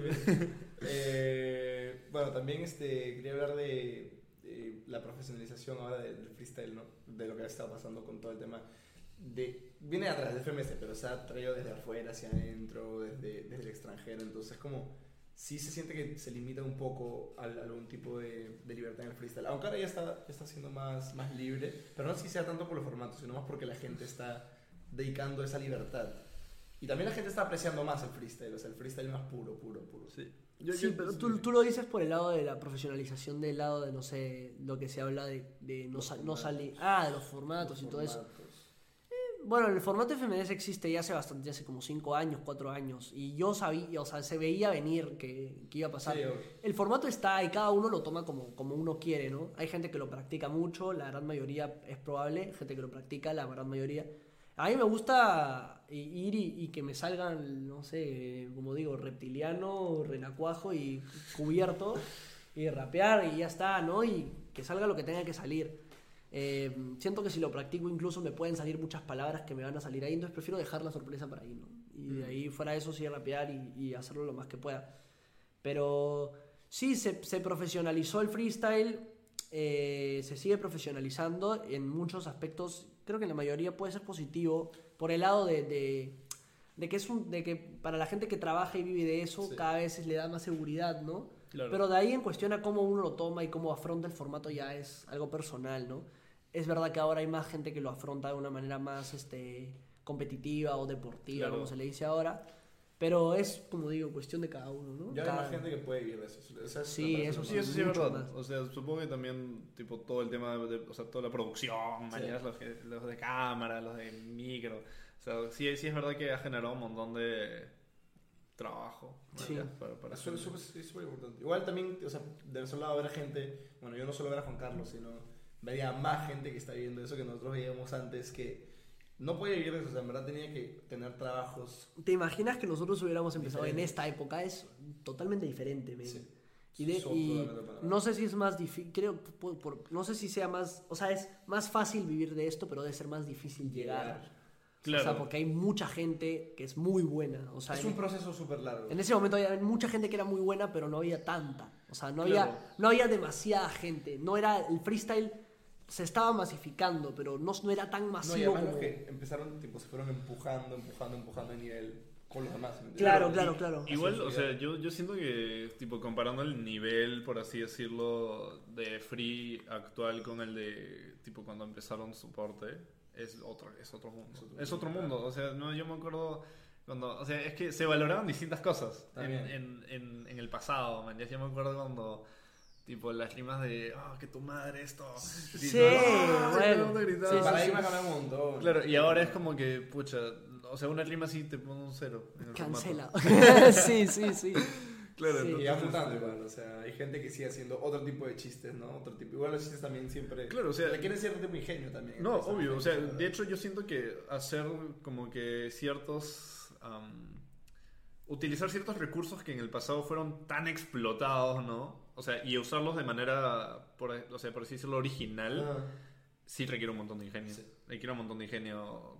Eh, bueno, también este, quería hablar de, de la profesionalización ahora del, freestyle, ¿no? De lo que ha estado pasando con todo el tema. De, viene de atrás, de FMS, pero se ha traído desde afuera hacia adentro, desde, desde el extranjero. Entonces, como sí se siente que se limita un poco a, a algún tipo de, de libertad en el freestyle. Aunque ahora ya está, ya está siendo más, más libre, pero no si sea tanto por los formatos, sino más porque la gente está dedicando esa libertad. Y también la gente está apreciando más el freestyle, o sea, el freestyle más puro, puro, puro. Sí. sí, pero tú, tú lo dices por el lado de la profesionalización, del lado de, no sé, lo que se habla de, de no, Los sa- no formatos. salir. Ah, de los formatos y todo eso. Bueno, el formato FMS existe ya hace bastante, ya hace como 5 años, 4 años. Y yo sabía, o sea, se veía venir que, que iba a pasar. Sí, el formato está y cada uno lo toma como, como uno quiere, ¿no? Hay gente que lo practica mucho, la gran mayoría es probable, gente que lo practica, la gran mayoría. A mí me gusta i- ir y, y que me salgan, no sé, como digo, reptiliano, renacuajo y cubierto, y rapear y ya está, ¿no? Y que salga lo que tenga que salir. Eh, siento que si lo practico incluso me pueden salir muchas palabras que me van a salir ahí, entonces prefiero dejar la sorpresa para ahí, ¿no? Y de ahí fuera eso sí rapear y, y hacerlo lo más que pueda. Pero sí, se, se profesionalizó el freestyle, eh, se sigue profesionalizando en muchos aspectos, creo que en la mayoría puede ser positivo, por el lado de, de, de que, es un, de que para la gente que trabaja y vive de eso Sí. cada vez le da más seguridad, ¿no? Claro. Pero de ahí en cuestión a cómo uno lo toma y cómo afronta el formato ya es algo personal, ¿no? Es verdad que ahora hay más gente que lo afronta de una manera más este, competitiva o deportiva, Claro. como se le dice ahora. Pero es, como digo, cuestión de cada uno, ¿no? Ya hay Cada- más gente que puede vivir de eso. O sea, Sí, eso Sí, eso sí es verdad. más. O sea, supongo que también, tipo, todo el tema de, o sea, toda la producción, mañas, los, que- los de cámara, los de micro. O sea, sí, sí es verdad que ha generado un montón de trabajo. Sí. Para, para Eso es súper es súper importante. Igual también, o sea, del otro lado ver a gente, bueno, yo no solo ver a Juan Carlos, sino veía más gente que está viviendo eso que nosotros veíamos antes, que no podía vivir de eso, o sea, en verdad tenía que tener trabajos. ¿Te imaginas que nosotros hubiéramos empezado en Diferente. esta época? Es totalmente diferente, men. Sí. Y, de- y no sé si es más difícil, creo, por- por- no sé si sea más, o sea, es más fácil vivir de esto, pero debe ser más difícil llegar. O sea, Claro. porque hay mucha gente que es muy buena. O sea, Es en- un proceso súper largo. En ese momento había mucha gente que era muy buena, pero no había tanta. O sea, no, Claro. había, no había demasiada gente. No era, el freestyle se estaba masificando, pero no, no era tan No, y masivo además como... los que empezaron, tipo, se fueron empujando, empujando, empujando de nivel con los demás. Claro, y- claro, claro. Igual, o sea, yo, yo siento que, tipo, comparando el nivel, por así decirlo, de Free actual con el de, tipo, cuando empezaron soporte, es otro, es otro mundo. Es otro Es otro mundo, mundo. O sea, no, yo me acuerdo cuando, o sea, es que se valoraban distintas cosas en, También. en, en, en el pasado, man. Ya yo me acuerdo cuando, tipo, las rimas de, ah, que tu madre esto. Sí, ¡Ah! bueno. gritaba. Sí, El sí, paradigma cambia un montón. Claro, y ahora es como que, pucha, o sea, una rima así te pone un cero. en el Cancela. sí, sí, sí. Claro, Sí. Y va mutando este, igual, o sea, hay gente que sigue haciendo otro tipo de chistes, ¿no? Otro tipo. Igual los chistes también siempre. Claro, o sea- Requieren cierto tipo de ingenio también. No, obvio, o sea, ¿verdad? de hecho yo siento que hacer como que ciertos... utilizar ciertos recursos que en el pasado fueron tan explotados, ¿no? O sea, y usarlos de manera, por, o sea, por así decirlo, original, Ah, sí requiere un montón de ingenio. Sí. Requiere un montón de ingenio.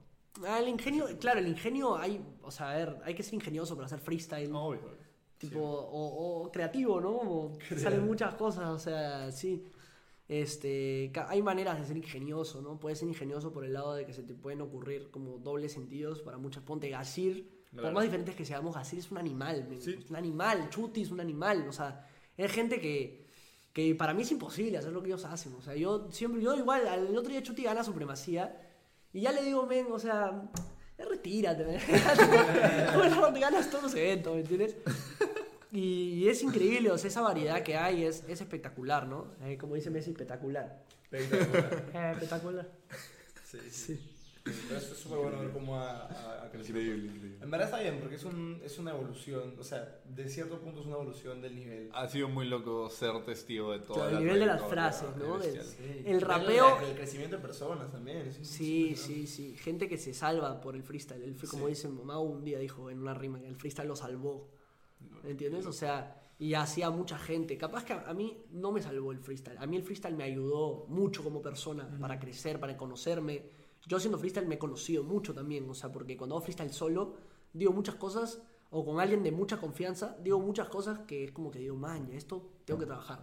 Ah, el ingenio, claro, el ingenio hay, o sea, a ver, hay que ser ingenioso para hacer freestyle. Obvio. Tipo, o, o creativo, ¿no? Como Creativo. salen muchas cosas, o sea, sí. Este, hay maneras de ser ingenioso, ¿no? Puedes ser ingenioso por el lado de que se te pueden ocurrir como dobles sentidos para muchas. Ponte Gasir, por más diferentes que seamos, Gasir es un animal. Sí. es un animal, Chuti es un animal, o sea, es gente que, que para mí es imposible hacer lo que ellos hacen, o sea, yo siempre, yo igual, el otro día Chuti gana supremacía y ya le digo, men, o sea, retírate, men. Bueno, ganas todos los eventos, ¿me entiendes? Y es increíble, o sea, esa variedad que hay es, es espectacular, ¿no? Eh, como dice Messi, espectacular. Espectacular. Eh, espectacular. Sí, sí. Sí. Pero es súper bueno ver cómo ha, ha- ha crecido. Increíble, increíble. En verdad está bien, porque es, un, es una evolución, o sea, de cierto punto es una evolución del nivel. Ha sido muy loco ser testigo de todo. Claro, el nivel de las frases, ¿no? De- Sí. El rapeo- la- El crecimiento de personas también. es Sí, sí, sí. Gente que se salva por el freestyle. El, fre- como Sí. dice Mau un día dijo en una rima que el freestyle lo salvó. ¿Entiendes? O sea, y hacía mucha gente. Capaz que a, a mí no me salvó el freestyle. A mí el freestyle me ayudó mucho como persona para crecer, para conocerme. Yo haciendo freestyle me he conocido mucho también. O sea, porque cuando hago freestyle solo, digo muchas cosas, o con alguien de mucha confianza, digo muchas cosas que es como que digo, man, ya esto tengo que trabajar.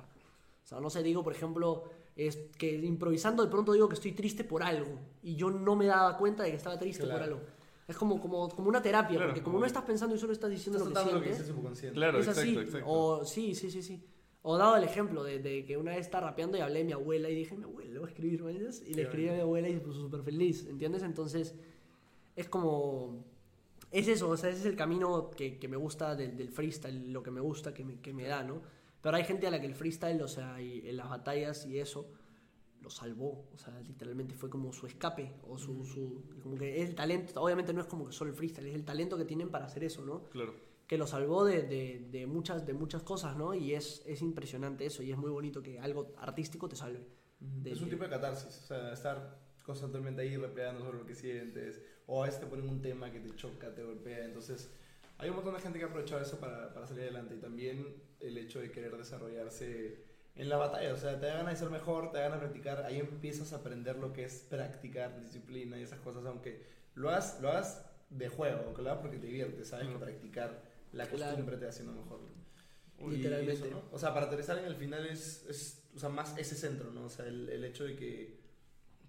O sea, no sé, digo, por ejemplo, es que improvisando de pronto digo que estoy triste por algo y yo no me daba cuenta de que estaba triste por algo. Es como, como, como una terapia, Claro, porque como como- no estás pensando y solo estás diciendo Estás lo que lo sientes, dice subconsciente. Claro, es así. exacto, exacto. O sí, sí, sí, sí. O dado el ejemplo de, de que una vez estaba rapeando y hablé de mi abuela y dije, mi abuela, le voy a escribir, ¿me entiendes? Y le escribí a mi abuela y se puso súper feliz, ¿entiendes? Entonces, es como... Es eso, o sea, ese es el camino que, que me gusta del, del freestyle, lo que me gusta, que me, que me da, ¿no? Pero hay gente a la que el freestyle, o sea, y en las batallas y eso, lo salvó. O sea, literalmente fue como su escape, o su, su... Como que es el talento, obviamente no es como que solo el freestyle, es el talento que tienen para hacer eso, ¿no? Claro. Que lo salvó de, de- de muchas, de muchas cosas, ¿no? Y es, es impresionante eso, y es muy bonito que algo artístico te salve. De- Es un tipo de catarsis, o sea, estar constantemente ahí rapeando sobre lo que sientes, o a veces te ponen un tema que te choca, te golpea, entonces hay un montón de gente que ha aprovechado eso para, para salir adelante y también el hecho de querer desarrollarse en la batalla, o sea, te da ganas de ser mejor, te da ganas de practicar, ahí empiezas a aprender lo que es practicar, disciplina y esas cosas, aunque lo hagas, lo hagas de juego, aunque lo hagas porque te diviertes, sabes que practicar la Claro. costumbre te va haciendo mejor. Y Literalmente. eso, ¿no? O sea, para aterrizar en el final es, es o sea, más ese centro, ¿no? O sea, el, el hecho de que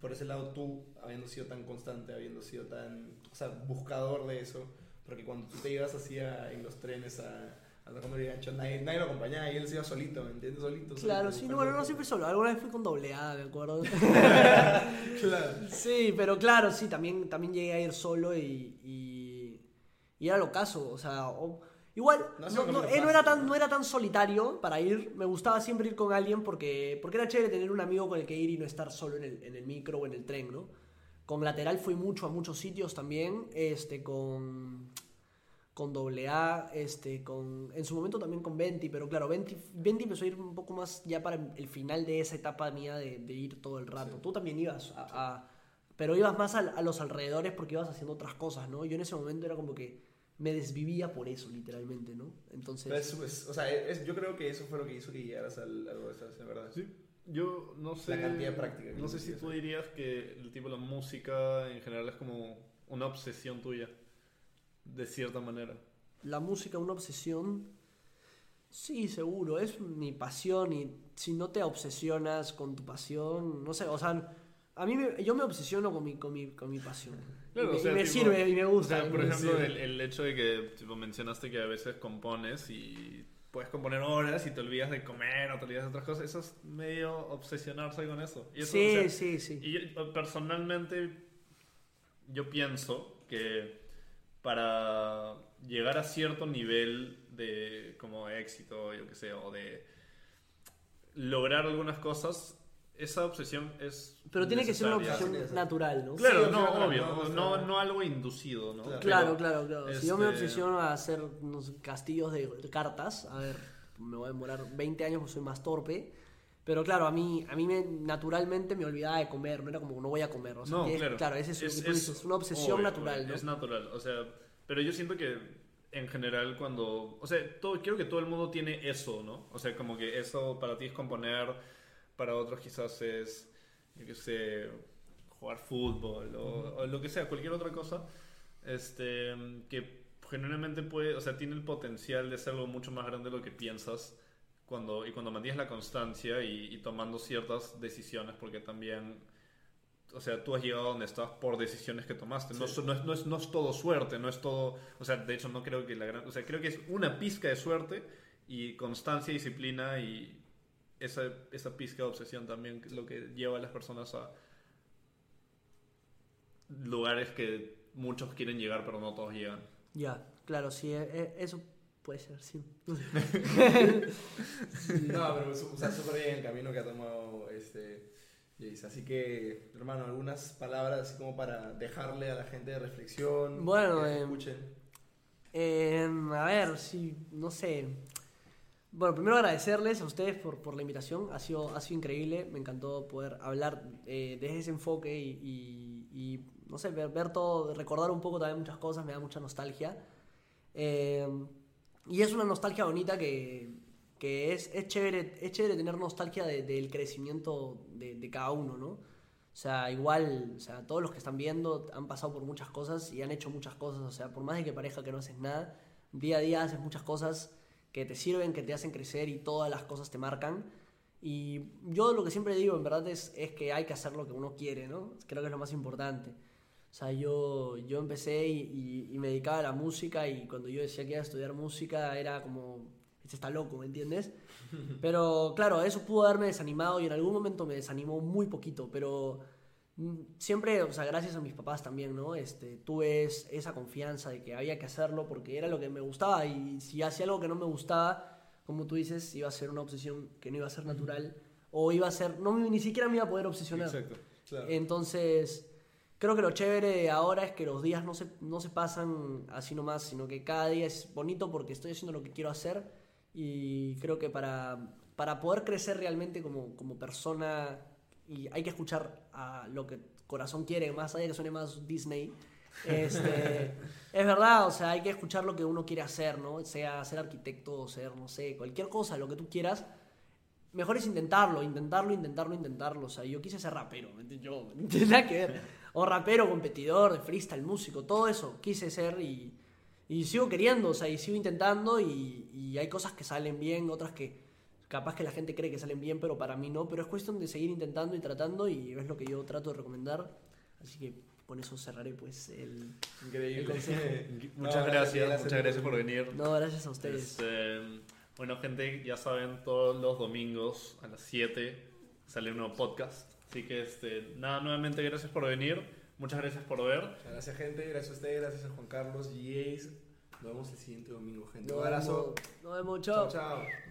por ese lado tú, habiendo sido tan constante, habiendo sido tan, o sea, buscador de eso, porque cuando tú te ibas así a- en los trenes a, a la Comedia Gancho, nadie, nadie lo acompañaba y él se iba solito, ¿me entiendes? Solito. Claro, solito, sí, no, bueno, no siempre solo, alguna vez fui con doble A, me acuerdo. Claro. sí, pero claro, sí, también, también llegué a ir solo y, y, y era lo caso, o sea, o- igual No un no- era tan, ¿no? era tan solitario para ir, me gustaba siempre ir con alguien porque, porque era chévere tener un amigo con el que ir y no estar solo en el, en el micro o en el tren, ¿no? Con lateral fui mucho a muchos sitios también, este, con con doble A, este, con, en su momento también con Venti, pero claro, Venti, Venti empezó a ir un poco más ya para el final de esa etapa mía de, de ir todo el rato. Sí. Tú también ibas a, a- pero ibas más al- a, los alrededores porque ibas haciendo otras cosas, ¿no? Yo en ese momento era como que me desvivía por eso, literalmente, ¿no? Entonces, es- es- o sea, es- yo creo que eso fue lo que hizo que llegaras al, algo de verdad. Sí. Yo no sé. La cantidad de práctica No sé si tú dirías que el tipo de la música en general es como una obsesión tuya. De cierta manera. la música, una obsesión. Sí, seguro, es mi pasión y si no te obsesionas con tu pasión, no sé, o sea, a mí me- yo me obsesiono con mi, con mi, con mi pasión. Claro, y me, o sea, y me tipo- sirve y me O gusta. sea, por ejemplo, el, el hecho de que tipo, mencionaste que a veces compones y puedes componer horas y te olvidas de comer o te olvidas de otras cosas, eso es medio obsesionarse con eso. Y eso, sí, o sea, sí, sí. Y yo, personalmente, yo pienso que para llegar a cierto nivel de como éxito, yo que sé, o de lograr algunas cosas, esa obsesión es. Pero tiene que ser una necesaria. obsesión natural, ¿no? Claro, Sí, no, claro, obvio, no, no, no algo inducido, ¿no? Claro. Claro, Pero, claro, claro. Si yo me este- obsesiono a hacer unos castillos de cartas, a ver, me voy a demorar 20 años porque soy más torpe. Pero claro, a mí, a mí me, naturalmente me olvidaba de comer, no era como no voy a comer. O sea, No, que es- claro. ese es, tú dices, una obsesión obvio, natural, obvio, ¿no? Es natural, o sea, pero yo siento que en general cuando, o sea, todo, creo que todo el mundo tiene eso, ¿no? O sea, como que eso para ti es componer, para otros quizás es, yo qué sé, jugar fútbol o, o lo que sea, cualquier otra cosa, este, que generalmente puede, o sea, tiene el potencial de ser algo mucho más grande de lo que piensas cuando, y cuando mantienes la constancia y, y tomando ciertas decisiones, porque también, o sea, tú has llegado a donde estás por decisiones que tomaste. No, Sí. no es, no, es, no es todo suerte, no es todo, o sea, de hecho no creo que la gran, o sea, creo que es una pizca de suerte y constancia, disciplina y esa, esa pizca de obsesión también lo que lleva a las personas a lugares que muchos quieren llegar pero no todos llegan. Ya, claro, sí, e- e- eso Puede ser, sí. No, pero o sea, súper bien el camino que ha tomado este Jace. Así que, hermano, algunas palabras así como para dejarle a la gente de reflexión. Bueno, que eh, escuchen. Eh, a ver, sí, no sé. Bueno, primero agradecerles a ustedes por, por la invitación. Ha sido, ha sido increíble. Me encantó poder hablar eh, desde ese enfoque y, y- y, no sé, ver, ver todo, recordar un poco también muchas cosas. Me da mucha nostalgia. Eh, y es una nostalgia bonita que, que es, es, chévere, es chévere tener nostalgia de- del crecimiento de, de cada uno, ¿no? O sea, igual, o sea, todos los que están viendo han pasado por muchas cosas y han hecho muchas cosas. O sea, por más de que parezca que no haces nada, día a día haces muchas cosas que te sirven, que te hacen crecer y todas las cosas te marcan. Y yo lo que siempre digo, en verdad, es, es que hay que hacer lo que uno quiere, ¿no? Creo que es lo más importante. O sea, yo, yo empecé y, y- y me dedicaba a la música y cuando yo decía que iba a estudiar música era como, este está loco, ¿me entiendes? Pero claro, eso pudo haberme desanimado y en algún momento me desanimó muy poquito, pero siempre, o sea, gracias a mis papás también, ¿no? Este, tuve es- esa confianza de que había que hacerlo porque era lo que me gustaba y si hacía algo que no me gustaba, como tú dices, iba a ser una obsesión que no iba a ser natural o iba a ser, no, me- ni siquiera me iba a poder obsesionar. Exacto. Claro. Entonces, creo que lo chévere de ahora es que los días no se, no se pasan así nomás, sino que cada día es bonito porque estoy haciendo lo que quiero hacer y creo que para, para poder crecer realmente como, como persona y hay que escuchar a lo que corazón quiere, más allá de que suene más Disney. Este, es verdad, o sea, hay que escuchar lo que uno quiere hacer, ¿no? Sea ser arquitecto, ser, no sé, cualquier cosa, lo que tú quieras, mejor es intentarlo, intentarlo, intentarlo, intentarlo. O sea, yo quise ser rapero. Yo, no tiene nada que ver. O rapero, competidor, de freestyle, músico, todo eso quise ser y, y sigo queriendo, o sea, y sigo intentando y, y hay cosas que salen bien, otras que capaz que la gente cree que salen bien, pero para mí no. Pero es cuestión de seguir intentando y tratando y es lo que yo trato de recomendar. Así que con eso cerraré pues el... Increíble. el consejo. Muchas No, gracias, gracias, muchas gracias por venir. No, gracias a ustedes. Este, bueno, gente, ya saben, todos los domingos a las 7 sale un nuevo podcast. Así que, este, nada, nuevamente gracias por venir. Muchas gracias por ver. Muchas Gracias, gente. Gracias a ustedes. Gracias a Juan Carlos y Jace. Nos vemos el siguiente domingo, gente. Un abrazo. nos vemos, Chao, chao. chao.